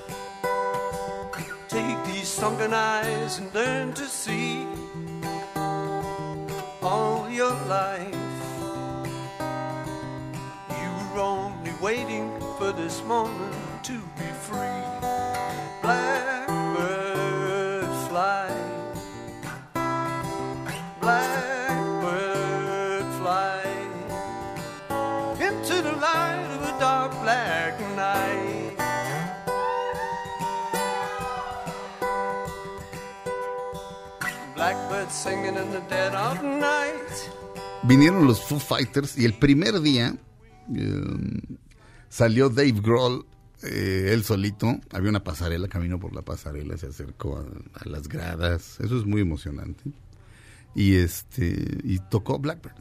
Speaker 4: Sunken eyes and learn to see all your life. You were only waiting for this moment
Speaker 1: Vinieron los Foo Fighters y el primer día eh, salió Dave Grohl, eh, él solito. Había una pasarela, caminó por la pasarela, se acercó a, a las gradas. Eso es muy emocionante. Y este y tocó Blackbird.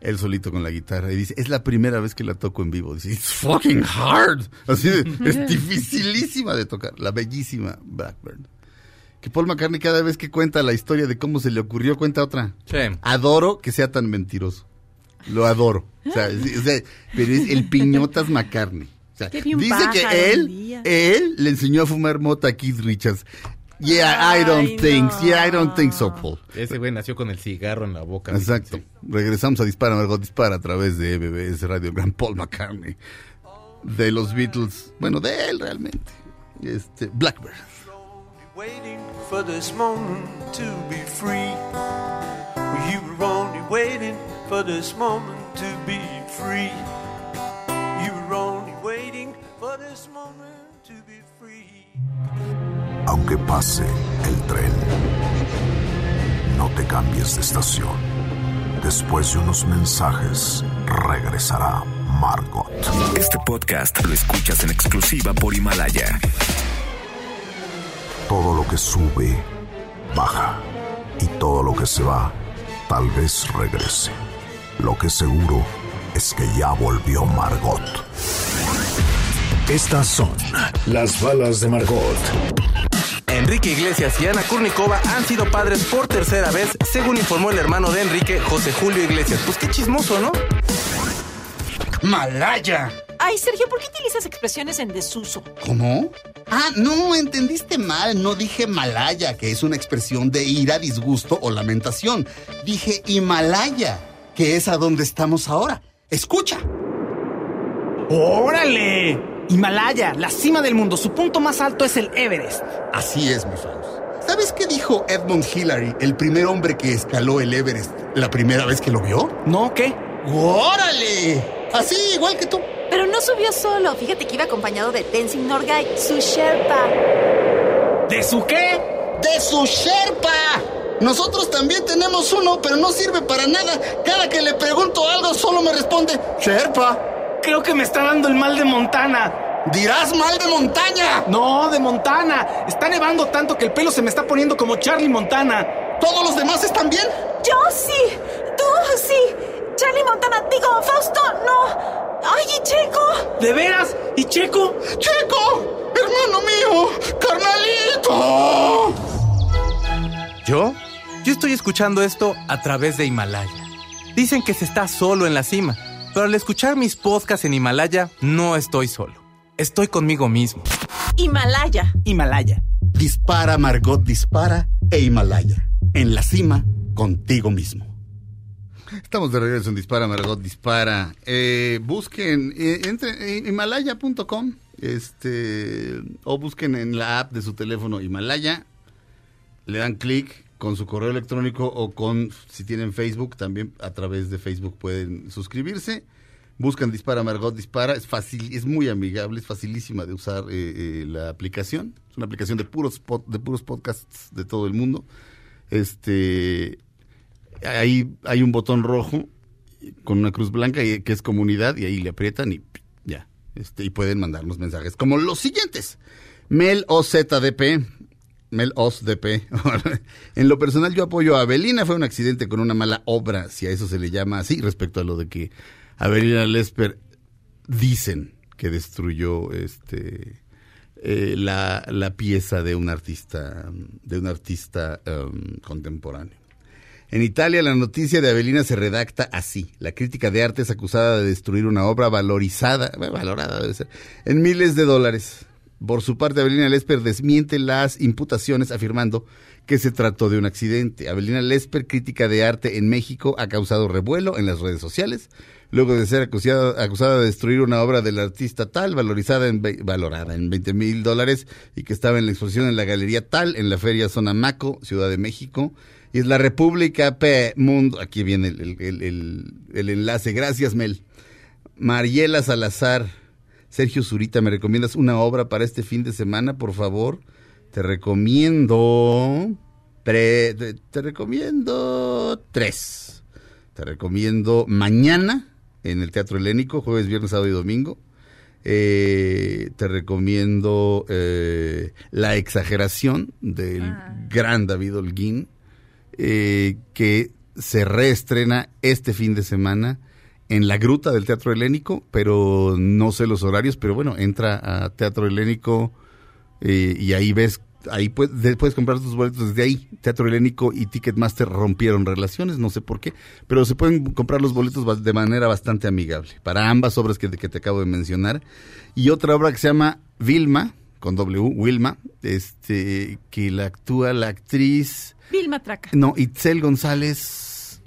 Speaker 1: Él solito con la guitarra y dice, es la primera vez que la toco en vivo. Dice, it's fucking hard. Así de, es [LAUGHS] dificilísima de tocar. La bellísima Blackbird. Que Paul McCartney cada vez que cuenta la historia de cómo se le ocurrió, cuenta otra.
Speaker 3: Sí.
Speaker 1: Adoro que sea tan mentiroso. Lo adoro. O sea, sí, o sea, pero es el piñotas McCartney. O sea, dice que él, él le enseñó a fumar mota a Keith Richards. Yeah, I don't think, yeah, I don't think so, Paul.
Speaker 3: Ese güey nació con el cigarro en la boca.
Speaker 1: Exacto.
Speaker 3: Sí.
Speaker 1: Regresamos a Dispara, Margot Dispara a través de MBS Radio Gran Paul McCartney. De los Beatles. Bueno, de él realmente. Este, Blackbird.
Speaker 4: Waiting for this moment to be free. You were only waiting for this moment to be free. You were only waiting for this moment to be free.
Speaker 7: Aunque pase el tren, no te cambies de estación. Después de unos mensajes, regresará Margot.
Speaker 8: Este podcast lo escuchas en exclusiva por Himalaya.
Speaker 7: Todo lo que sube, baja. Y todo lo que se va, tal vez regrese. Lo que seguro es que ya volvió Margot.
Speaker 5: Estas son las balas de Margot.
Speaker 6: Enrique Iglesias y Ana Kurnikova han sido padres por tercera vez, según informó el hermano de Enrique, José Julio Iglesias. Pues qué chismoso, ¿no?
Speaker 9: Malaya.
Speaker 10: Ay, Sergio, ¿por qué utilizas expresiones en desuso?
Speaker 9: ¿Cómo? Ah, no, entendiste mal. No dije Malaya, que es una expresión de ira, disgusto o lamentación. Dije Himalaya, que es a donde estamos ahora. Escucha.
Speaker 11: ¡Órale! Himalaya, la cima del mundo. Su punto más alto es el Everest.
Speaker 9: Así es, mi Faust. ¿Sabes qué dijo Edmund Hillary, el primer hombre que escaló el Everest, la primera vez que lo vio?
Speaker 11: ¿No? ¿Qué?
Speaker 9: ¡Órale! Así, igual que tú.
Speaker 10: Pero no subió solo. Fíjate que iba acompañado de Tenzin Norgay, su Sherpa.
Speaker 11: ¿De su qué?
Speaker 9: ¡De su Sherpa! Nosotros también tenemos uno, pero no sirve para nada. Cada que le pregunto algo, solo me responde Sherpa.
Speaker 11: Creo que me está dando el mal de Montana.
Speaker 9: Dirás mal de montaña.
Speaker 11: No, de Montana. Está nevando tanto que el pelo se me está poniendo como Charlie Montana.
Speaker 9: ¿Todos los demás están bien?
Speaker 10: Yo sí. Tú sí. Charlie Montana, digo, Fausto, no. Ay, y Checo.
Speaker 11: ¿De veras? ¿Y Checo?
Speaker 9: ¡Checo! ¡Hermano mío! ¡Carnalito!
Speaker 6: ¿Yo? Yo estoy escuchando esto a través de Himalaya. Dicen que se está solo en la cima, pero al escuchar mis podcasts en Himalaya, no estoy solo. Estoy conmigo mismo.
Speaker 10: Himalaya.
Speaker 11: Himalaya.
Speaker 9: Dispara, Margot, dispara e Himalaya. En la cima, contigo mismo.
Speaker 1: Estamos de regreso en Dispara, Margot Dispara. Eh, busquen, eh, entre en himalaya.com este, o busquen en la app de su teléfono Himalaya. Le dan clic con su correo electrónico o con, si tienen Facebook, también a través de Facebook pueden suscribirse. Buscan Dispara, Margot Dispara. Es fácil, es muy amigable, es facilísima de usar eh, eh, la aplicación. Es una aplicación de puros, pod- de puros podcasts de todo el mundo. Este, ahí hay un botón rojo con una cruz blanca y- que es comunidad y ahí le aprietan y ya. Este, y pueden mandarnos mensajes como los siguientes. Mel OZDP. Mel OZDP. [LAUGHS] en lo personal yo apoyo a Avelina. Fue un accidente con una mala obra, si a eso se le llama así, respecto a lo de que Avelina Lesper dicen que destruyó este eh, la, la pieza de un artista de un artista um, contemporáneo. En Italia la noticia de Avelina se redacta así. La crítica de arte es acusada de destruir una obra valorizada, valorada debe ser, en miles de dólares. Por su parte, Abelina Lesper desmiente las imputaciones afirmando que se trató de un accidente. Abelina Lesper, crítica de arte en México, ha causado revuelo en las redes sociales luego de ser acusada, acusada de destruir una obra del artista tal, valorizada en, valorada en 20 mil dólares y que estaba en la exposición en la Galería Tal, en la Feria Zona Maco, Ciudad de México. Y es la República P. Mundo. Aquí viene el, el- el- el- el enlace. Gracias, Mel. Mariela Salazar. Sergio Zurita, ¿me recomiendas una obra para este fin de semana, por favor? Te recomiendo. te, te recomiendo tres. Te recomiendo mañana en el Teatro Helénico, jueves, viernes, sábado y domingo. Eh, te recomiendo eh, La exageración del gran David Holguín, eh, que se reestrena este fin de semana en la gruta del Teatro Helénico, pero no sé los horarios, pero bueno, entra a Teatro Helénico eh, y ahí ves, ahí puedes, de- puedes comprar tus boletos desde ahí. Teatro Helénico y Ticketmaster rompieron relaciones, no sé por qué, pero se pueden comprar los boletos de manera bastante amigable para ambas obras que, que te acabo de mencionar. Y otra obra que se llama Vilma, con W, Wilma, este, que la actúa la actriz...
Speaker 2: Vilma Traca.
Speaker 1: No, Itzel González.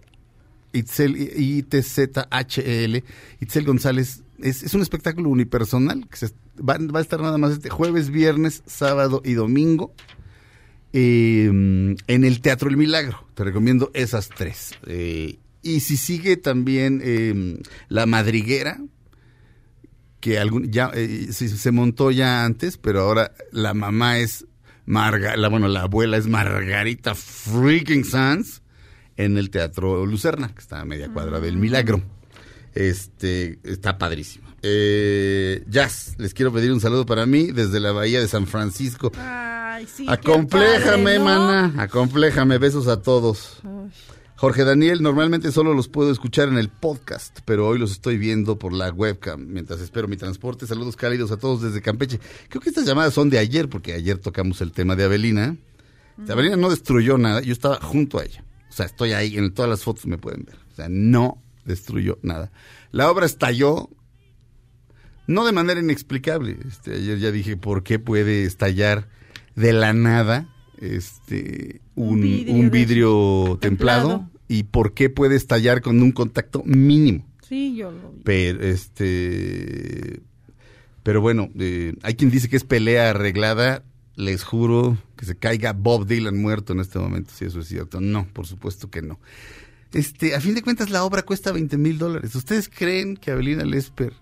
Speaker 1: Itzel, I-T-Z-H-E-L. Itzel González. Es, un espectáculo unipersonal que se, va, a estar nada más este jueves, viernes, sábado y domingo eh, en el Teatro El Milagro. Te recomiendo esas tres. Eh, y si sigue también eh, La Madriguera, que algún, ya eh, se montó ya antes, pero ahora la mamá es Marga, la, bueno, la abuela es Margarita freaking Sanz en el Teatro Lucerna, que está a media cuadra del Milagro. Este, está padrísimo. Eh, Jazz, les quiero pedir un saludo para mí desde la Bahía de San Francisco.
Speaker 2: Ay, sí.
Speaker 1: Acompléjame,
Speaker 2: padre, ¿no?
Speaker 1: mana, acompléjame, besos a todos. Jorge Daniel, normalmente solo los puedo escuchar en el podcast, pero hoy los estoy viendo por la webcam mientras espero mi transporte. Saludos cálidos a todos desde Campeche. Creo que estas llamadas son de ayer, porque ayer tocamos el tema de Avelina. Avelina no destruyó nada, yo estaba junto a ella. O sea, estoy ahí, en todas las fotos me pueden ver. O sea, no destruyó nada. La obra estalló, no de manera inexplicable. Este, ayer ya dije, ¿por qué puede estallar de la nada este, un,
Speaker 2: vidrio
Speaker 1: un vidrio templado.
Speaker 2: templado.
Speaker 1: ¿Y por qué puede estallar con un contacto mínimo?
Speaker 2: Sí, yo lo vi.
Speaker 1: Pero, este, pero bueno, eh, hay quien dice que es pelea arreglada. Les juro que se caiga Bob Dylan muerto en este momento, si eso es cierto. No, por supuesto que no. Este, a fin de cuentas, la obra cuesta 20 mil dólares. ¿Ustedes creen que Avelina Lesper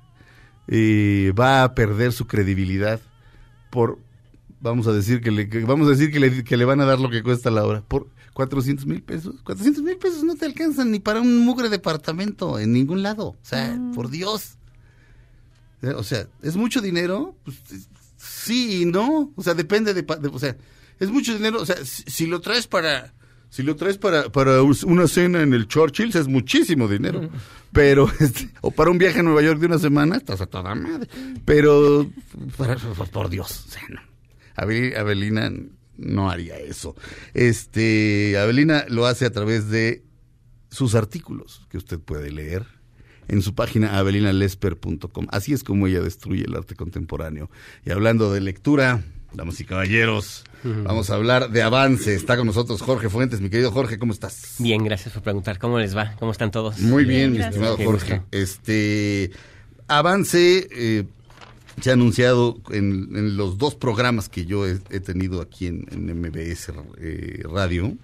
Speaker 1: eh, va a perder su credibilidad por, vamos a decir que le, que- vamos a decir que le, que le van a dar lo que cuesta la obra por 400 mil pesos? 400 mil pesos no te alcanzan ni para un mugre departamento en ningún lado. O sea, por Dios. Eh, O sea, ¿es mucho dinero? Pues, es- sí y no. O sea, depende de, O sea, es mucho dinero. O sea, si, si lo traes para... Si lo traes para, para una cena en el Churchill, es muchísimo dinero. Pero, [LAUGHS] este, o para un viaje a Nueva York de una semana, estás a toda madre. Pero, para- por, por Dios, o sea, no. Abel- Abelina no haría eso. Este, Abelina lo hace a través de sus artículos que usted puede leer en su página abelinalesper.com. Así es como ella destruye el arte contemporáneo. Y hablando de lectura, damas y caballeros, vamos a hablar de avance. Está con nosotros Jorge Fuentes. Mi querido Jorge, ¿cómo estás?
Speaker 12: Bien, gracias por preguntar. ¿Cómo les va? ¿Cómo están todos?
Speaker 1: Muy bien, mi estimado Jorge. Este avance eh, se ha anunciado en, en los dos programas que yo he, he tenido aquí en, en MBS eh, Radio.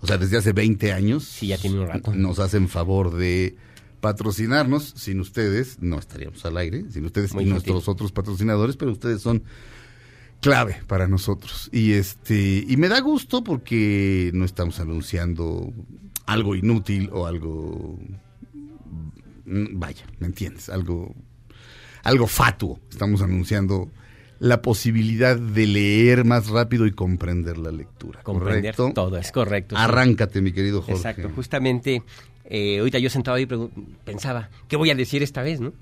Speaker 1: O sea, desde hace 20 años.
Speaker 12: Sí, ya tiene un rato.
Speaker 1: Nos hacen favor de patrocinarnos. Sin ustedes no estaríamos al aire. Sin ustedes
Speaker 12: Muy
Speaker 1: y
Speaker 12: gentil.
Speaker 1: nuestros otros patrocinadores, pero ustedes son clave para nosotros. Y este y me da gusto porque no estamos anunciando algo inútil o algo mm, vaya, ¿me entiendes? Algo algo fatuo. Estamos anunciando la posibilidad de leer más rápido y comprender la lectura.
Speaker 12: Comprender
Speaker 1: ¿correcto?
Speaker 12: todo, es correcto. sí.
Speaker 1: Arráncate, mi querido Jorge.
Speaker 12: Exacto, justamente eh, ahorita yo sentado ahí pensaba, ¿qué voy a decir esta vez, no?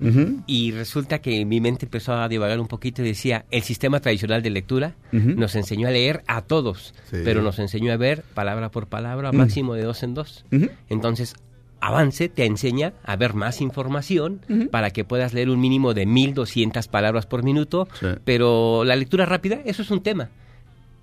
Speaker 12: Y resulta que mi mente empezó a divagar un poquito y decía, el sistema tradicional de lectura nos enseñó a leer a todos,
Speaker 1: Sí.
Speaker 12: pero nos enseñó a ver palabra por palabra,
Speaker 1: Mm.
Speaker 12: máximo de dos en dos. Entonces, Avance te enseña a ver más información para que puedas leer un mínimo de 1200 palabras por minuto,
Speaker 1: Sí.
Speaker 12: pero la lectura rápida, eso es un tema.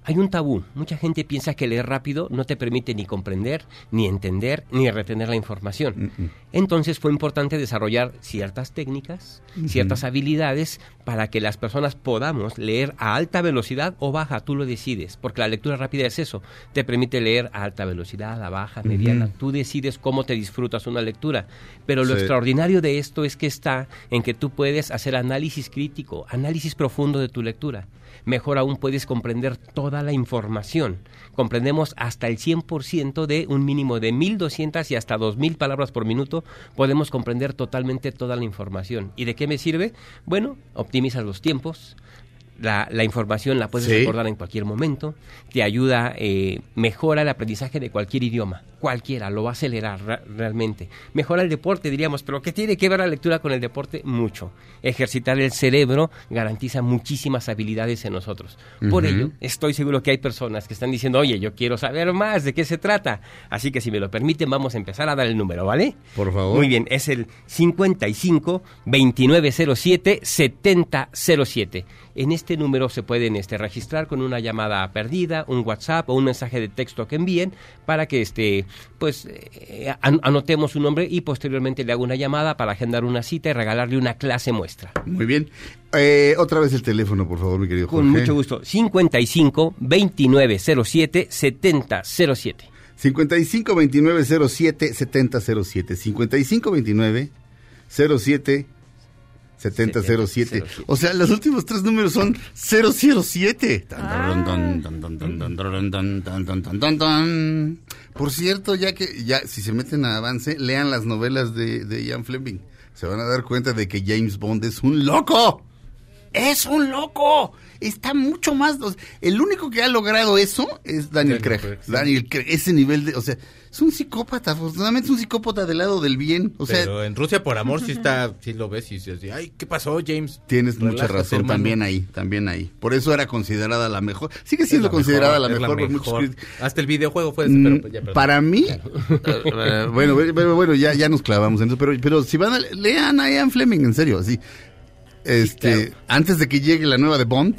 Speaker 12: Hay un tabú. Mucha gente piensa que leer rápido no te permite ni comprender, ni entender, ni retener la información. Entonces fue importante desarrollar ciertas técnicas, ciertas habilidades para que las personas podamos leer a alta velocidad o baja, tú lo decides, porque la lectura rápida es eso, te permite leer a alta velocidad, a baja, mediana, tú decides cómo te disfrutas una lectura. Pero lo
Speaker 1: Sí.
Speaker 12: extraordinario de esto es que está en que tú puedes hacer análisis crítico, análisis profundo de tu lectura. Mejor aún puedes comprender toda la información. Comprendemos hasta el 100% de un mínimo de 1200 y hasta 2000 palabras por minuto. Podemos comprender totalmente toda la información. ¿Y de qué me sirve? Bueno, optimizas los tiempos. La, la información la puedes
Speaker 1: Sí.
Speaker 12: recordar en cualquier momento, te ayuda, eh, mejora el aprendizaje de cualquier idioma, cualquiera, lo va a acelerar ra- realmente. Mejora el deporte, diríamos, pero ¿qué tiene que ver la lectura con el deporte? Mucho. Ejercitar el cerebro garantiza muchísimas habilidades en nosotros. Por ello, estoy seguro que hay personas que están diciendo, oye, yo quiero saber más de qué se trata. Así que si me lo permiten, vamos a empezar a dar el número, ¿vale?
Speaker 1: Por favor.
Speaker 12: Muy bien, es el 55 2907 7007. En este número se pueden este, registrar con una llamada perdida, un WhatsApp o un mensaje de texto que envíen para que este, pues, eh, an- anotemos su nombre y posteriormente le hago una llamada para agendar una cita y regalarle una clase muestra.
Speaker 1: Muy bien. Eh, otra vez el teléfono, por favor, mi querido Jorge.
Speaker 12: Con mucho gusto. 55 2907 7007.
Speaker 1: 55 29 07 70 07. 55 29 07 7007. O sea, los últimos tres números son 007. Ah. Por cierto, ya que ya si se meten a avance, lean las novelas de, de Ian Fleming. Se van a dar cuenta de que James Bond es un loco. Es un loco. Está mucho más. El único que ha logrado eso es Daniel, Craig.
Speaker 3: Craig.
Speaker 1: Daniel Craig. Ese nivel de. O sea, es un psicópata. Afortunadamente es un psicópata del lado del bien. O sea,
Speaker 3: Pero en Rusia por amor sí está, sí lo ves y dices, ay, ¿qué pasó, James?
Speaker 1: tienes mucha razón
Speaker 3: hermano.
Speaker 1: también ahí. También ahí. Por eso era considerada la mejor. Sigue siendo considerada la mejor.
Speaker 3: Hasta el videojuego fue ese,
Speaker 1: Mm,
Speaker 3: pero ya.
Speaker 1: Para mí, [LAUGHS] eh, bueno, bueno, bueno, ya, ya nos clavamos en eso, pero, pero si van a lean a Ian Fleming, en serio, así. Este, antes de que llegue la nueva de Bond,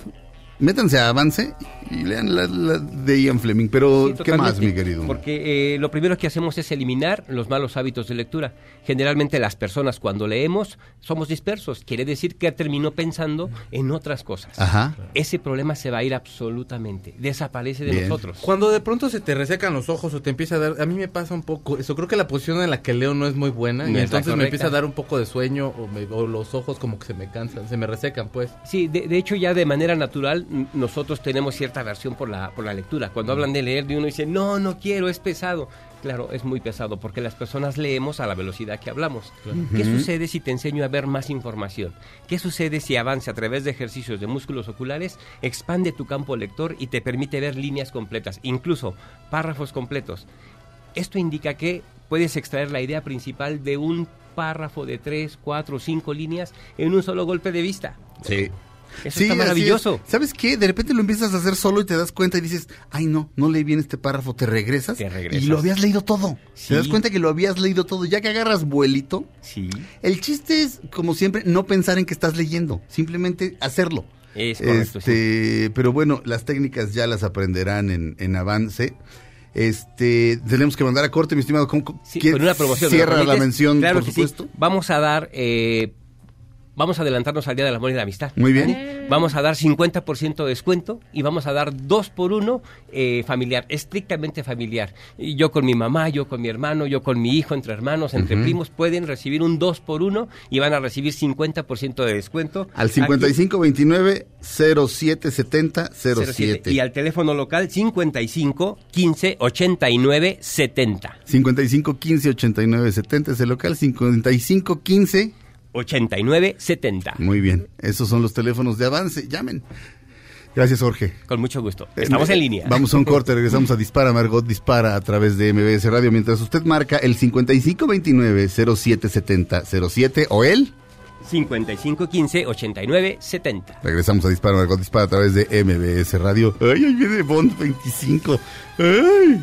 Speaker 1: métanse a avance y lean la, la de Ian Fleming. Pero,
Speaker 12: Sí,
Speaker 1: ¿qué más, mi querido?
Speaker 12: Porque eh, lo primero que hacemos es eliminar los malos hábitos de lectura. Generalmente las personas cuando leemos somos dispersos. Quiere decir que terminó pensando en otras cosas.
Speaker 1: Ajá.
Speaker 12: Ese problema se va a ir absolutamente. Desaparece de
Speaker 1: Bien.
Speaker 12: nosotros.
Speaker 3: Cuando de pronto se te resecan los ojos o te empieza a dar, a mí me pasa un poco eso, creo que la posición en la que leo no es muy buena
Speaker 12: No
Speaker 3: y entonces me empieza a dar un poco de sueño o, me- o los ojos como que se me cansan, se me resecan pues.
Speaker 12: Sí, de, de hecho ya de manera natural nosotros tenemos cierta aversión por la, por la lectura. Cuando hablan de leer de uno dice, no, no quiero, es pesado. Claro, es muy pesado porque las personas leemos a la velocidad que hablamos. ¿Qué
Speaker 13: Ujú.
Speaker 12: sucede si te enseño a ver más información? ¿Qué sucede si avanza a través de ejercicios de músculos oculares, expande tu campo lector y te permite ver líneas completas, incluso párrafos completos? Esto indica que puedes extraer la idea principal de un párrafo de tres, cuatro, cinco líneas en un solo golpe de vista.
Speaker 1: Sí.
Speaker 12: Eso
Speaker 1: Sí,
Speaker 12: está maravilloso.
Speaker 1: es. ¿Sabes qué? De repente lo empiezas a hacer solo y te das cuenta y dices, ay no, no leí bien este párrafo, te regresas,
Speaker 12: Te regresas.
Speaker 1: y lo habías leído todo.
Speaker 12: Sí.
Speaker 1: Te das cuenta que lo habías leído todo, ya que agarras vuelito.
Speaker 12: Sí.
Speaker 1: El chiste es, como siempre, no pensar en que estás leyendo, simplemente hacerlo.
Speaker 12: Es correcto,
Speaker 1: Este, Pero bueno, las técnicas ya las aprenderán en, en avance. Este, tenemos que mandar a corte, mi estimado. ¿Cómo-
Speaker 12: Sí,
Speaker 1: ¿quién
Speaker 12: con una promoción. ¿me
Speaker 1: Cierra la mención,
Speaker 12: Claro
Speaker 1: por
Speaker 12: sí.
Speaker 1: supuesto.
Speaker 12: Vamos a dar, eh, vamos a adelantarnos al Día del Amor y la Amistad.
Speaker 1: Muy bien.
Speaker 12: ¿vale? Vamos a dar 50% de descuento y vamos a dar 2 por 1 familiar, estrictamente familiar. Y yo con mi mamá, yo con mi hermano, yo con mi hijo, entre hermanos, entre primos, pueden recibir un 2 por 1 y van a recibir 50% de descuento.
Speaker 1: Al
Speaker 12: Aquí-
Speaker 1: 5529 0770 07.
Speaker 12: Y al teléfono local 55 15 89 70.
Speaker 1: 55 15 89 70 es el local. 55 15
Speaker 12: 89 70.
Speaker 1: Muy bien. Esos son los teléfonos de avance. Llamen. Gracias, Jorge.
Speaker 12: Con mucho gusto. Estamos
Speaker 1: Eh,
Speaker 12: en línea.
Speaker 1: Vamos a un corte, regresamos a Dispara, Margot Dispara a través de MBS Radio. Mientras usted marca el 5529 0770 07 o él.
Speaker 12: 55 15 89 70.
Speaker 1: Regresamos a Dispara, Margot Dispara a través de MBS Radio. Ay, ahí viene Bond 25. Ay.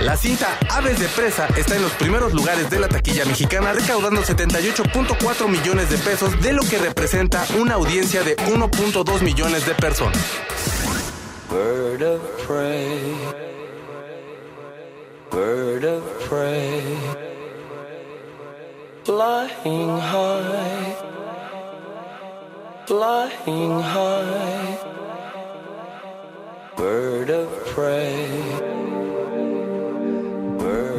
Speaker 6: La cinta Aves de Presa está en los primeros lugares de la taquilla mexicana, recaudando 78.4 millones de pesos, de lo que representa una audiencia de 1.2 millones de personas.
Speaker 4: Bird of prey. Bird of prey. Flying high. Flying high. Bird of prey.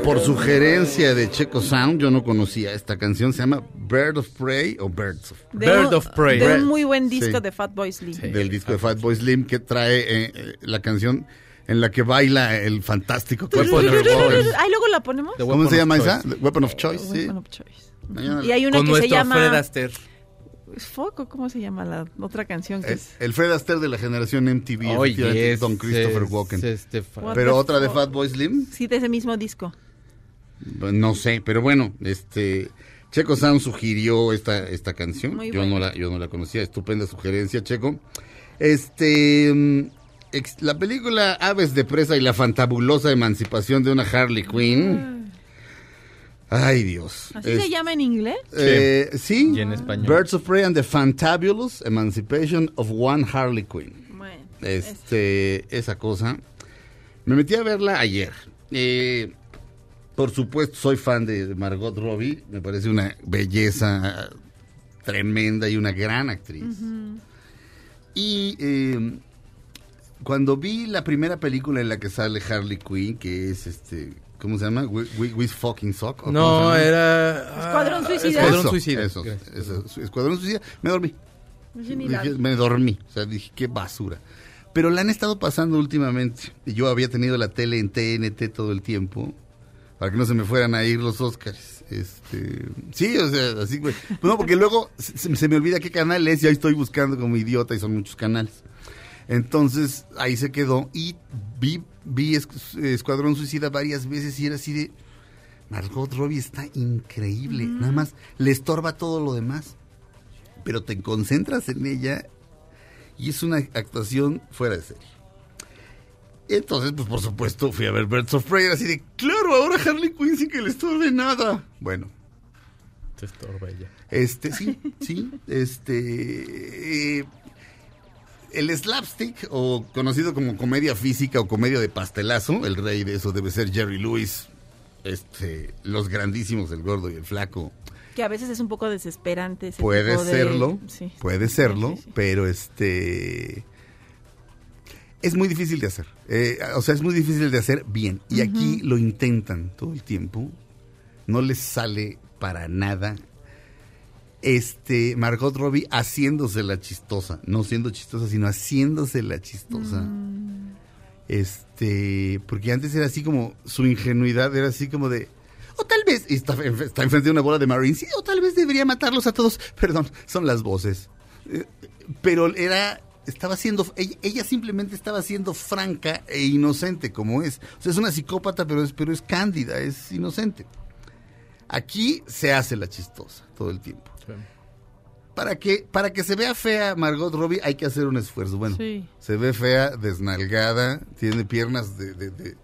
Speaker 1: Por sugerencia de Checo Sound, yo no conocía esta canción. Se llama Bird of Prey o Birds of
Speaker 2: De
Speaker 3: Bird
Speaker 2: un-
Speaker 3: of Prey.
Speaker 2: De un muy buen disco
Speaker 1: Sí.
Speaker 2: de Fatboy Slim.
Speaker 1: del disco de Fatboy Slim que trae eh, eh, la canción en la que baila el fantástico Robin.
Speaker 3: Choice.
Speaker 2: Ahí luego la ponemos.
Speaker 3: The
Speaker 1: ¿Cómo se llama esa? The Weapon of Choice, sí.
Speaker 2: Weapon of Choice.
Speaker 1: Mañana-
Speaker 2: Y hay una
Speaker 3: Con
Speaker 2: que se llama
Speaker 3: Fred Astaire.
Speaker 2: Foco, ¿cómo se llama la otra canción que
Speaker 1: El,
Speaker 2: es?
Speaker 1: el Fred Astaire de la generación MTV,
Speaker 3: Oye,
Speaker 1: efectivamente,
Speaker 3: es-
Speaker 1: Don Christopher
Speaker 3: es-
Speaker 1: Walken.
Speaker 3: este
Speaker 1: Pero otra de? Fatboy Slim,
Speaker 2: Sí, de ese mismo disco.
Speaker 1: No sé, pero bueno, este Checo Sound sugirió esta esta canción.
Speaker 2: Muy
Speaker 1: yo no la yo no la conocía, estupenda sugerencia, Checo. Este mm, ex- la película Aves de presa y la fantabulosa emancipación de una Harley Quinn. Ay, Dios.
Speaker 2: ¿Así
Speaker 1: Es-
Speaker 2: se llama en inglés?
Speaker 1: Eh, sí.
Speaker 3: Y en español.
Speaker 1: Birds of Prey and the Fantabulous Emancipation of One Harley Quinn.
Speaker 2: Bueno,
Speaker 1: Este, esa cosa. Me metí a verla ayer. Eh, por supuesto, soy fan de Margot Robbie. Me parece una belleza tremenda y una gran actriz. Y eh, cuando vi la primera película en la que sale Harley Quinn, que es este, ¿cómo se llama? We, We- We Fucking Sock. ¿o cómo se
Speaker 3: No, era...
Speaker 2: Escuadrón
Speaker 3: ah,
Speaker 2: Suicida.
Speaker 3: Escuadrón
Speaker 1: Eso,
Speaker 3: Suicida.
Speaker 1: eso,
Speaker 3: Gracias.
Speaker 1: eso, Escuadrón Suicida. Me dormí. Dije, me dormí. O sea, dije, qué basura. Pero la han estado pasando últimamente. Y yo había tenido la tele en TNT todo el tiempo. Para que no se me fueran a ir los Oscars. Este, sí, o sea, así, güey. No, porque luego se, se me olvida qué canal es y ahí estoy buscando como idiota y son muchos canales. Entonces, ahí se quedó y vi, vi Es- Escuadrón Suicida varias veces y era así de... Margot Robbie está increíble. Nada más le estorba todo lo demás. Pero te concentras en ella y es una actuación fuera de serie. Entonces, pues por supuesto, fui a ver Birds of Prey, así de, claro, ahora Harley Quinn sin que le estorbe nada. Bueno,
Speaker 3: Te estorba ella.
Speaker 1: este, sí, sí, este... eh, el slapstick, o conocido como comedia física o comedia de pastelazo, el rey de eso debe ser Jerry Lewis, este, los grandísimos, el gordo y el flaco.
Speaker 2: Que a veces es un poco desesperante. ese
Speaker 1: Puede
Speaker 2: tipo de-
Speaker 1: serlo,
Speaker 2: Sí.
Speaker 1: puede serlo,
Speaker 2: Sí, sí.
Speaker 1: pero este es muy difícil de hacer. Eh, o sea, es muy difícil de hacer bien. Y aquí lo intentan todo el tiempo. No les sale para nada. Este, Margot Robbie haciéndose la chistosa. No siendo chistosa, sino haciéndose la chistosa. Este, porque antes era así como, su ingenuidad era así como de, o tal vez, y está, está enfrente de una bola de Marines, sí, o tal vez debería matarlos a todos. [LAUGHS] Perdón, son las voces. Eh, Pero era, estaba siendo, ella, ella simplemente estaba siendo franca e inocente como es. O sea, es una psicópata, pero es, pero es cándida, es inocente. Aquí se hace la chistosa todo el tiempo. Para que, para que se vea fea Margot Robbie hay que hacer un esfuerzo. Bueno,
Speaker 2: Sí.
Speaker 1: se ve fea, desnalgada, tiene piernas de, de, de,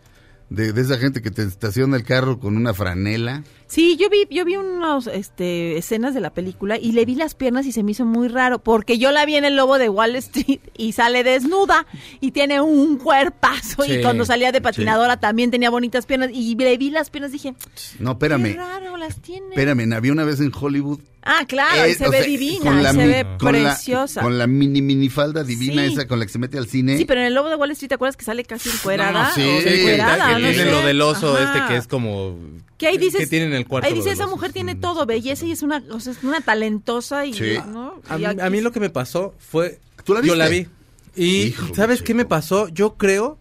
Speaker 1: de- de esa gente que te estaciona el carro con una franela.
Speaker 2: Sí, yo vi, yo vi unas este, escenas de la película y le vi las piernas y se me hizo muy raro, porque yo la vi en el lobo de Wall Street y sale desnuda y tiene un cuerpazo
Speaker 3: Sí,
Speaker 2: y cuando salía de patinadora también tenía bonitas piernas y le vi las piernas y dije,
Speaker 1: No,
Speaker 2: qué
Speaker 1: espérame.
Speaker 2: raro las tiene.
Speaker 1: Espérame, había una vez en Hollywood.
Speaker 2: Ah, claro, y
Speaker 1: eh,
Speaker 2: se ve
Speaker 1: sea,
Speaker 2: divina,
Speaker 1: con la
Speaker 2: y se
Speaker 1: mi-
Speaker 2: ve
Speaker 1: con la-
Speaker 2: preciosa.
Speaker 1: con la mini minifalda divina
Speaker 2: Sí.
Speaker 1: esa con la que se mete al cine.
Speaker 2: Sí, pero en el lobo de Wall Street, ¿te acuerdas que sale casi encuerada?
Speaker 1: No, sí,
Speaker 2: O
Speaker 1: sí,
Speaker 2: encuerada,
Speaker 3: que tiene lo del oso
Speaker 2: Ajá.
Speaker 3: este que es como...
Speaker 2: Que ahí dices,
Speaker 3: Que tiene en el cuarto
Speaker 2: ahí dice, esa mujer tiene todo, belleza y es una, o sea, es una talentosa y,
Speaker 1: Sí.
Speaker 2: ¿no?
Speaker 3: A
Speaker 2: Y
Speaker 3: mí,
Speaker 2: aquí-
Speaker 3: a mí lo que me pasó fue...
Speaker 1: ¿Tú la
Speaker 3: Yo la vi.
Speaker 1: viste?
Speaker 3: Y
Speaker 1: Híjole,
Speaker 3: ¿sabes qué me pasó? Yo creo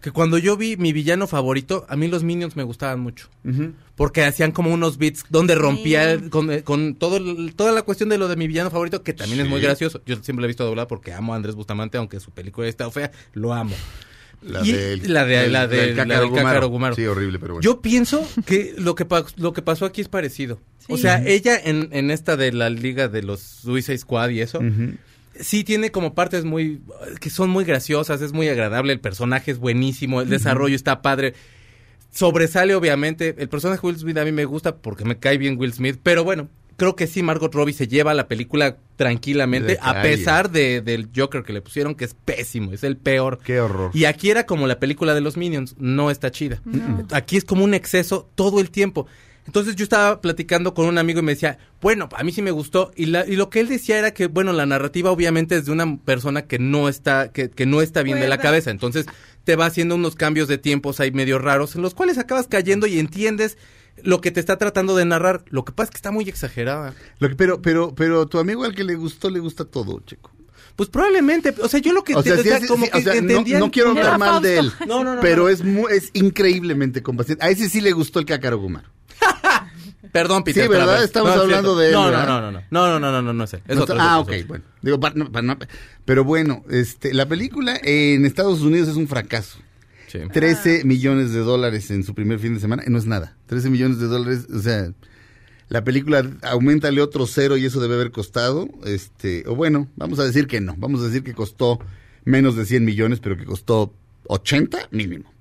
Speaker 3: que cuando yo vi mi villano favorito, a mí los Minions me gustaban mucho. Porque hacían como unos beats donde rompía el- con, eh, con todo el- toda la cuestión de lo de mi villano favorito, que también es muy gracioso. Yo siempre lo he visto doblado porque amo a Andrés Bustamante, aunque su película está fea, lo amo.
Speaker 1: La
Speaker 3: Y-
Speaker 1: del-
Speaker 3: la de la de
Speaker 1: del
Speaker 3: la del
Speaker 1: Cácaro Gumaro.
Speaker 3: Cácaro Gumaro.
Speaker 1: Sí, horrible, pero bueno.
Speaker 3: Yo pienso que lo que lo que pasó aquí es parecido. O sea, ella en, en esta de la liga de los Suicide Squad y eso, sí tiene como partes muy que son muy graciosas, es muy agradable, el personaje es buenísimo, el desarrollo está padre. Sobresale obviamente, el personaje de Will Smith a mí me gusta porque me cae bien Will Smith, pero bueno, creo que sí Margot Robbie se lleva la película tranquilamente a pesar de, del Joker que le pusieron que es pésimo, es el peor.
Speaker 1: Qué horror.
Speaker 3: Y aquí era como la película de los Minions, no está chida. Aquí es como un exceso todo el tiempo. Entonces yo estaba platicando con un amigo y me decía, bueno, a mí sí me gustó. Y, la, y lo que él decía era que, bueno, la narrativa obviamente es de una persona que no está, que, que no está bien de la cabeza. Entonces te va haciendo unos cambios de tiempos ahí medio raros, en los cuales acabas cayendo y entiendes lo que te está tratando de narrar. Lo que pasa es que está muy exagerada.
Speaker 1: Lo que- pero, pero, pero tu amigo al que le gustó, le gusta todo, Checo.
Speaker 3: Pues probablemente, o sea, yo lo que
Speaker 1: O sea,
Speaker 3: te-
Speaker 1: sí
Speaker 3: o sea,
Speaker 1: es-
Speaker 3: como
Speaker 1: sí,
Speaker 3: que
Speaker 1: o sea, no, quiero hablar mal de él.
Speaker 3: No, no, no,
Speaker 1: pero
Speaker 3: no.
Speaker 1: es mu- es increíblemente compasivo. A ese sí le gustó el Cácaro Gumaro. [LAUGHS]
Speaker 3: Perdón, Peter.
Speaker 1: Sí, ¿verdad?
Speaker 3: ver,
Speaker 1: Estamos
Speaker 3: es
Speaker 1: hablando de él,
Speaker 3: No, no, no, no, no, no, no, no, no, no sé. Es otro,
Speaker 1: ah,
Speaker 3: es
Speaker 1: ok,
Speaker 3: otro,
Speaker 1: bueno. Digo, pa- no- pa- no- pero bueno, este, la película en Estados Unidos es un fracaso.
Speaker 3: Sí.
Speaker 1: 13 millones de dólares en su primer fin de semana, no es nada. 13 millones de dólares, o sea, la película aumentale otro cero y eso debe haber costado, este, o bueno, vamos a decir que no, vamos a decir que costó menos de 100 millones, pero que costó 80 mínimo.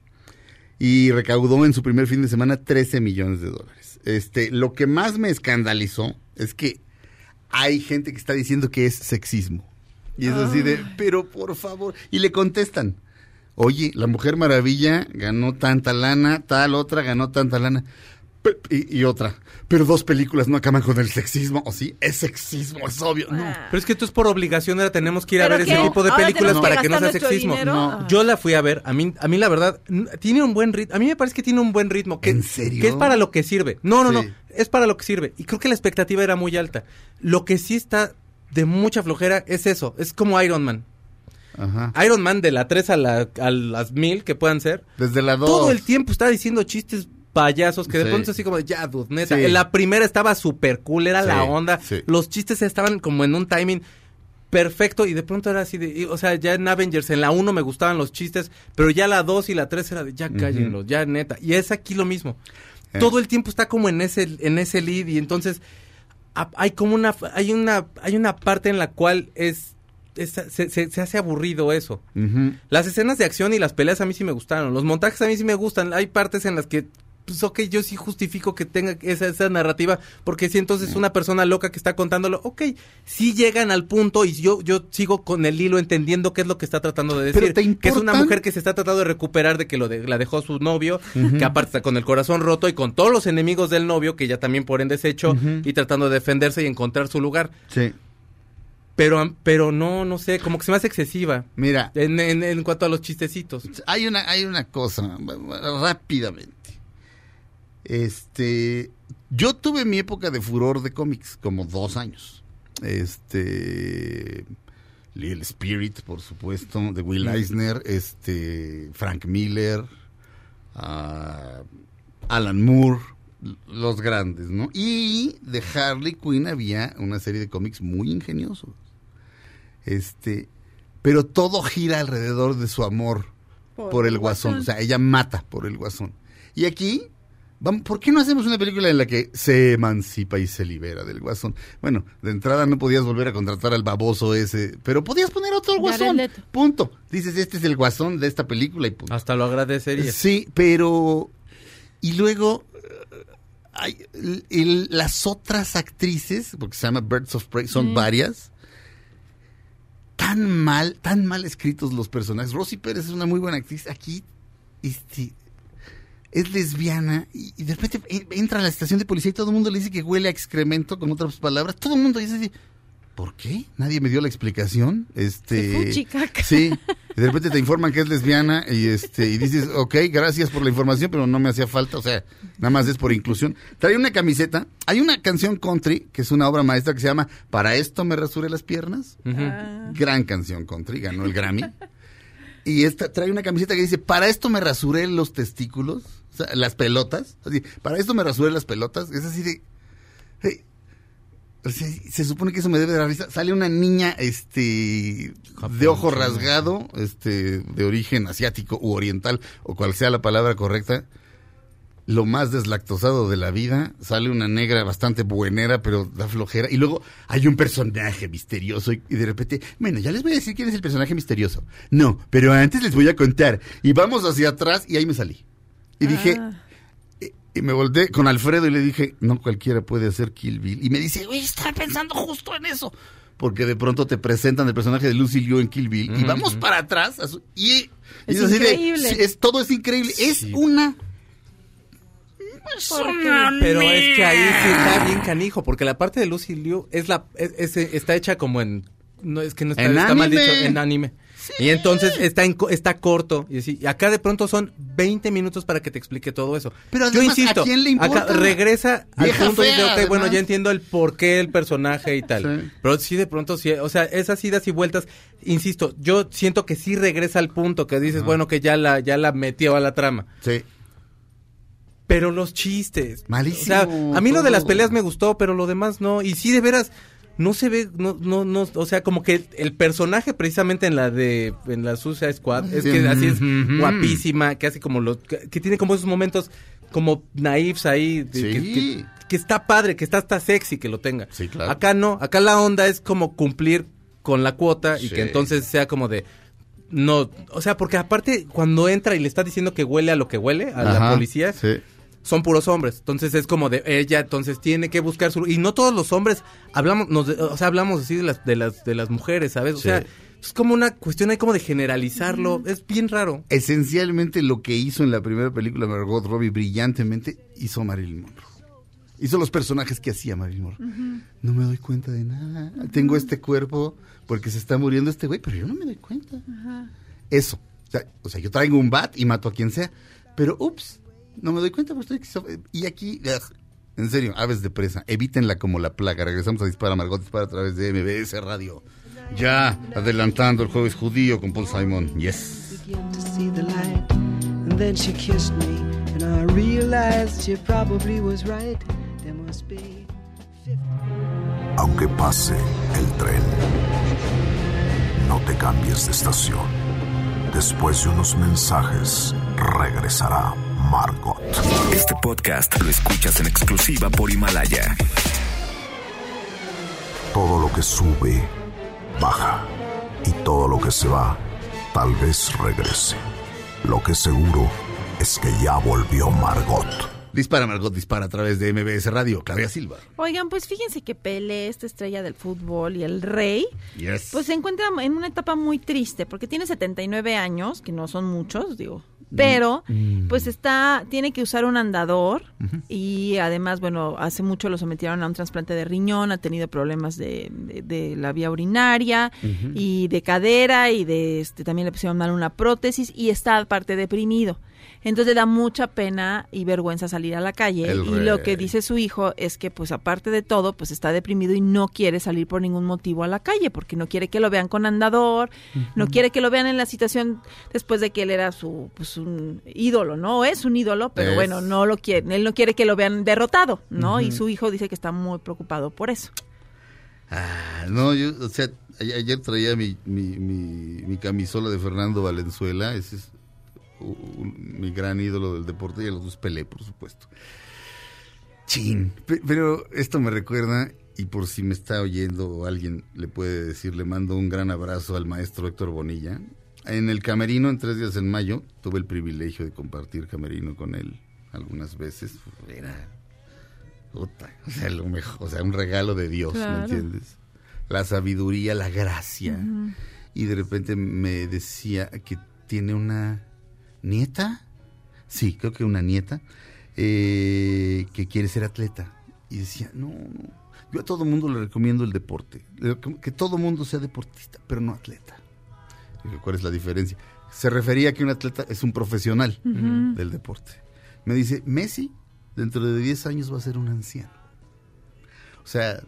Speaker 1: Y recaudó en su primer fin de semana 13 millones de dólares. Este, lo que más me escandalizó es que hay gente que está diciendo que es sexismo. Y es así de, pero por favor, y le contestan, oye, la Mujer Maravilla ganó tanta lana, tal otra ganó tanta lana. Y, y otra, pero dos películas no acaban con el sexismo, o sí, es sexismo, es obvio, no.
Speaker 3: Pero es que esto es por obligación, ahora tenemos que ir a
Speaker 2: ¿Pero
Speaker 3: ver ese tipo de
Speaker 2: ¿Ahora
Speaker 3: películas
Speaker 2: que
Speaker 3: para que no sea sexismo. No. Yo la fui a ver, a mí, a mí la verdad, tiene un buen ritmo, a mí me parece que tiene un buen ritmo. Que,
Speaker 1: ¿En serio?
Speaker 3: Que es para lo que sirve. No, no,
Speaker 1: Sí.
Speaker 3: no, es para lo que sirve. Y creo que la expectativa era muy alta. Lo que sí está de mucha flojera es eso, es como Iron Man.
Speaker 1: Ajá.
Speaker 3: Iron Man de la 3 a, la, a las 1000 que puedan ser,
Speaker 1: Desde la 2.
Speaker 3: todo el tiempo está diciendo chistes payasos que de
Speaker 1: Sí.
Speaker 3: pronto así como de, ya, dude, neta.
Speaker 1: Sí.
Speaker 3: En la primera estaba súper cool, era
Speaker 1: Sí,
Speaker 3: la onda. Los chistes estaban como en un timing perfecto y de pronto era así de, y, o sea, ya en Avengers, en la 1 me gustaban los chistes, pero ya la 2 y la 3 era de, ya cállenlos, ya neta. Y es aquí lo mismo.
Speaker 1: Eh.
Speaker 3: Todo el tiempo está como en ese, en ese lead y entonces a- hay como una, hay una, hay una parte en la cual es, es- se, se- se hace aburrido eso. Las escenas de acción y las peleas a mí sí me gustaron. Los montajes a mí sí me gustan. Hay partes en las que, pues ok, yo sí justifico que tenga esa, esa narrativa, porque si entonces una persona loca que está contándolo, ok, sí llegan al punto y yo, yo sigo con el hilo entendiendo qué es lo que está tratando de
Speaker 1: Pero
Speaker 3: decir.
Speaker 1: ¿te
Speaker 3: Que es una mujer que se está tratando de recuperar de que lo de- la dejó su novio, que aparte está con el corazón roto y con todos los enemigos del novio, que ya también por en desecho, y tratando de defenderse y encontrar su lugar.
Speaker 1: Sí.
Speaker 3: Pero, pero no, no sé, como que se me hace excesiva.
Speaker 1: Mira,
Speaker 3: En, en, en cuanto a los chistecitos.
Speaker 1: hay una, hay una cosa, rápidamente. Este, yo tuve mi época de furor de cómics, como dos años. Este, Little Spirit, por supuesto, de Will Eisner, este, Frank Miller, ah, Alan Moore, los grandes, ¿no? Y de Harley Quinn había una serie de cómics muy ingeniosos. Este, pero todo gira alrededor de su amor por, el guasón. O sea, ella mata por el guasón. Y aquí, vamos, ¿por qué no hacemos una película en la que se emancipa y se libera del guasón? Bueno, de entrada no podías volver a contratar al baboso ese, pero podías poner otro guasón. Punto. Dices, este es el guasón de esta película y punto.
Speaker 3: Hasta lo agradecería.
Speaker 1: Sí, pero... Y luego... eh, hay, el- el- las otras actrices, porque se llama Birds of Prey, son varias, tan mal, tan mal escritos los personajes. Rosy Pérez es una muy buena actriz. Aquí, este, es lesbiana y, y de repente en- entra a la estación de policía y todo el mundo le dice que huele a excremento, con otras palabras. Todo el mundo dice así, ¿por qué? Nadie me dio la explicación. Este. Sí, y de repente te informan que es lesbiana y este y dices, ok, gracias por la información, pero no me hacía falta, o sea, nada más es por inclusión. Trae una camiseta, hay una canción country, que es una obra maestra que se llama Para esto me rasuré las piernas.
Speaker 2: Ah.
Speaker 1: Gran canción country, ganó el Grammy. Y esta trae una camiseta que dice, para esto me rasuré los testículos, o sea, las pelotas. Así, para esto me rasuré las pelotas. Es así de... hey, se supone que eso me debe dar risa. Sale una niña, este, de ojo rasgado, este, de origen asiático u oriental, o cual sea la palabra correcta. Lo más deslactosado de la vida. Sale una negra bastante buenera, pero da flojera. Y luego hay un personaje misterioso y, y de repente, bueno, ya les voy a decir quién es el personaje misterioso. No, pero antes les voy a contar. Y vamos hacia atrás y ahí me salí. Y dije,
Speaker 2: Ah.
Speaker 1: Y me volteé con Alfredo y le dije, no cualquiera puede hacer Kill Bill. Y me dice, güey, estaba pensando justo en eso. Porque de pronto te presentan el personaje de Lucy Liu en Kill Bill. Y vamos para atrás. a su- y, y
Speaker 2: Es
Speaker 1: así de, es, todo es increíble. Es una...
Speaker 3: Pero es que ahí sí está bien canijo, porque la parte de Lucy Liu es la es- es- está hecha como en no es que no está,
Speaker 1: En
Speaker 3: está mal dicho en anime. Y entonces está en co- está corto y, acá de pronto son 20 minutos para que te explique todo eso.
Speaker 1: Pero
Speaker 3: Yo insisto,
Speaker 1: ¿a quién le importa?
Speaker 3: acá regresa al punto bueno, ya entiendo el porqué el personaje y tal.
Speaker 1: Sí.
Speaker 3: Pero sí de pronto sí, o sea, esas idas y vueltas, insisto, yo siento que sí regresa al punto que dices, bueno, que ya la ya la metió a la trama.
Speaker 1: Sí.
Speaker 3: Pero los chistes.
Speaker 1: Malísimo,
Speaker 3: O sea, a mí lo de las peleas me gustó, pero lo demás no. Y sí, de veras, no se ve, no, no, no, o sea, como que el personaje precisamente en la de, en la Suicide Squad, es que así es guapísima, que hace como los, que, que tiene como esos momentos como naifs ahí, de-
Speaker 1: Sí.
Speaker 3: que, que- que está padre, que está hasta sexy que lo tenga.
Speaker 1: Sí, claro.
Speaker 3: Acá no, acá la onda es como cumplir con la cuota y
Speaker 1: Sí.
Speaker 3: que entonces sea como de, no, o sea, porque aparte cuando entra y le está diciendo que huele a lo que huele, a la policía,
Speaker 1: Sí.
Speaker 3: Son puros hombres. Entonces es como de ella, entonces tiene que buscar su y no todos los hombres hablamos nos de- o sea, hablamos así de las de las de las mujeres, ¿sabes? O
Speaker 1: Sí.
Speaker 3: sea, es como una cuestión ahí como de generalizarlo, es bien raro.
Speaker 1: Esencialmente lo que hizo en la primera película Margot Robbie brillantemente hizo Marilyn Monroe. Hizo los personajes que hacía Marilyn Monroe. No me doy cuenta de nada. Tengo este cuerpo porque se está muriendo este güey, pero yo no me doy cuenta. Eso. O sea, o sea, yo traigo un bat y mato a quien sea, pero ups, no me doy cuenta porque estoy... esquizo- Y aquí... en serio, aves de presa, evítenla como la plaga. Regresamos a Dispara Margot Dispara a través de MBS Radio. Ya, adelantando el jueves judío con Paul Simon. Yes.
Speaker 7: Aunque pase el tren, no te cambies de estación. Después de unos mensajes, regresará Margot.
Speaker 8: Este podcast lo escuchas en exclusiva por Himalaya.
Speaker 7: Todo lo que sube, baja. Y todo lo que se va, tal vez regrese. Lo que seguro es que ya volvió Margot.
Speaker 1: Dispara Margot Dispara a través de MBS Radio. Claudia Silva.
Speaker 2: Oigan, pues fíjense que Pele, esta estrella del fútbol y el rey,
Speaker 1: Yes.
Speaker 2: pues se encuentra en una etapa muy triste porque tiene 79 años, que no son muchos, digo, pero pues está tiene que usar un andador y además, bueno, hace mucho lo sometieron a un trasplante de riñón, ha tenido problemas de, de- de la vía urinaria y de cadera y de este también le pusieron mal una prótesis y está aparte deprimido. Entonces le da mucha pena y vergüenza salir a la calle
Speaker 1: El
Speaker 2: y lo que dice su hijo es que pues aparte de todo pues está deprimido y no quiere salir por ningún motivo a la calle porque no quiere que lo vean con andador, no quiere que lo vean en la situación después de que él era su pues un ídolo, ¿no? Es un ídolo, pero
Speaker 1: Es.
Speaker 2: bueno, no lo quiere, él no quiere que lo vean derrotado, ¿no? Y su hijo dice que está muy preocupado por eso.
Speaker 1: Ah, no, yo, o sea, ayer traía mi, mi, mi, mi camisola de Fernando Valenzuela. Ese es mi gran ídolo del deporte y el otro es Pelé, por supuesto. Chin. Pe- Pero esto me recuerda, y por si me está oyendo o alguien le puede decir, le mando un gran abrazo al maestro Héctor Bonilla. En el camerino, en tres días en mayo, tuve el privilegio de compartir camerino con él algunas veces. Era Puta, o sea, lo mejor, o sea, un regalo de Dios, ¿me entiendes? La sabiduría, la gracia. Y de repente me decía que tiene una nieta, sí, creo que una nieta, eh, que quiere ser atleta. Y decía, no, no, yo a todo mundo le recomiendo el deporte, que todo mundo sea deportista, pero no atleta. ¿cuál es la diferencia? Se refería a que un atleta es un profesional del deporte. Me dice, Messi dentro de 10 años va a ser un anciano. O sea,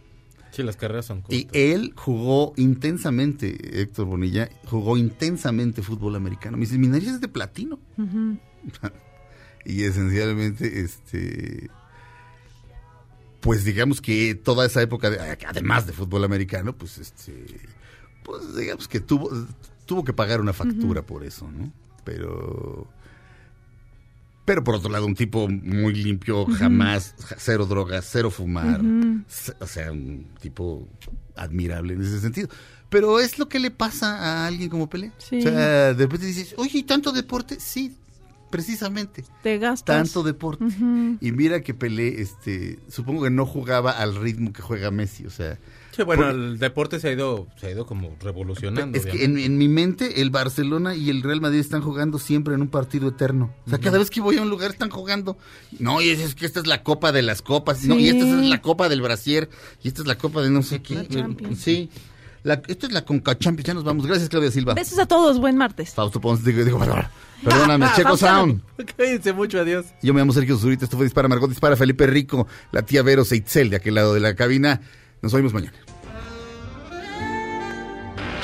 Speaker 3: Sí, las carreras son
Speaker 1: Y él jugó intensamente, Héctor Bonilla, jugó intensamente fútbol americano. Mi, mi nariz es de platino. [LAUGHS] Y esencialmente, este, pues digamos que toda esa época, de- además de fútbol americano, pues este, pues digamos que tuvo, tuvo que pagar una factura por eso, ¿no? Pero, pero por otro lado, un tipo muy limpio, jamás, ja- cero drogas, cero fumar, o sea, un tipo admirable en ese sentido. Pero es lo que le pasa a alguien como Pelé.
Speaker 2: Sí.
Speaker 1: O sea, de repente dices, oye, ¿y tanto deporte? Sí, precisamente.
Speaker 2: Te gastas.
Speaker 1: Tanto deporte. Y mira que Pelé, este, supongo que no jugaba al ritmo que juega Messi, o sea.
Speaker 3: Sí, bueno,
Speaker 1: porque-
Speaker 3: el deporte se ha ido, se ha ido como revolucionando.
Speaker 1: es que en, en mi mente el Barcelona y el Real Madrid están jugando siempre en un partido eterno. O sea, cada vez que voy a un lugar están jugando. No, y es, es que esta es la copa de las copas. No, y esta es la copa del brasier. Y esta es la copa de no sé qué.
Speaker 2: Champions.
Speaker 1: Sí. La, esta es la Conca Champions. Ya nos vamos. Gracias, Claudia Silva.
Speaker 2: Besos a todos, buen martes.
Speaker 1: Fausto Ponce, digo, digo, perdón, [LAUGHS] perdóname, Checo Sound. [LAUGHS]
Speaker 3: Cuídense mucho, adiós.
Speaker 1: Yo me llamo Sergio Zurita, esto fue Dispara Margot, Dispara Felipe Rico, la tía Vero Seitzel de aquel lado de la cabina. Nos oímos mañana.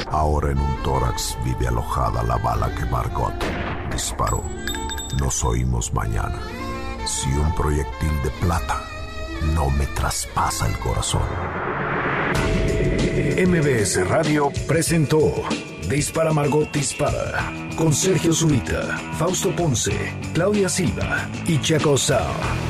Speaker 7: Ahora en un tórax vive alojada la bala que Margot disparó. Nos oímos mañana. Si un proyectil de plata no me traspasa el corazón.
Speaker 5: MBS Radio presentó Dispara Margot Dispara con Sergio Zurita, Fausto Ponce, Claudia Silva y Chaco Sao.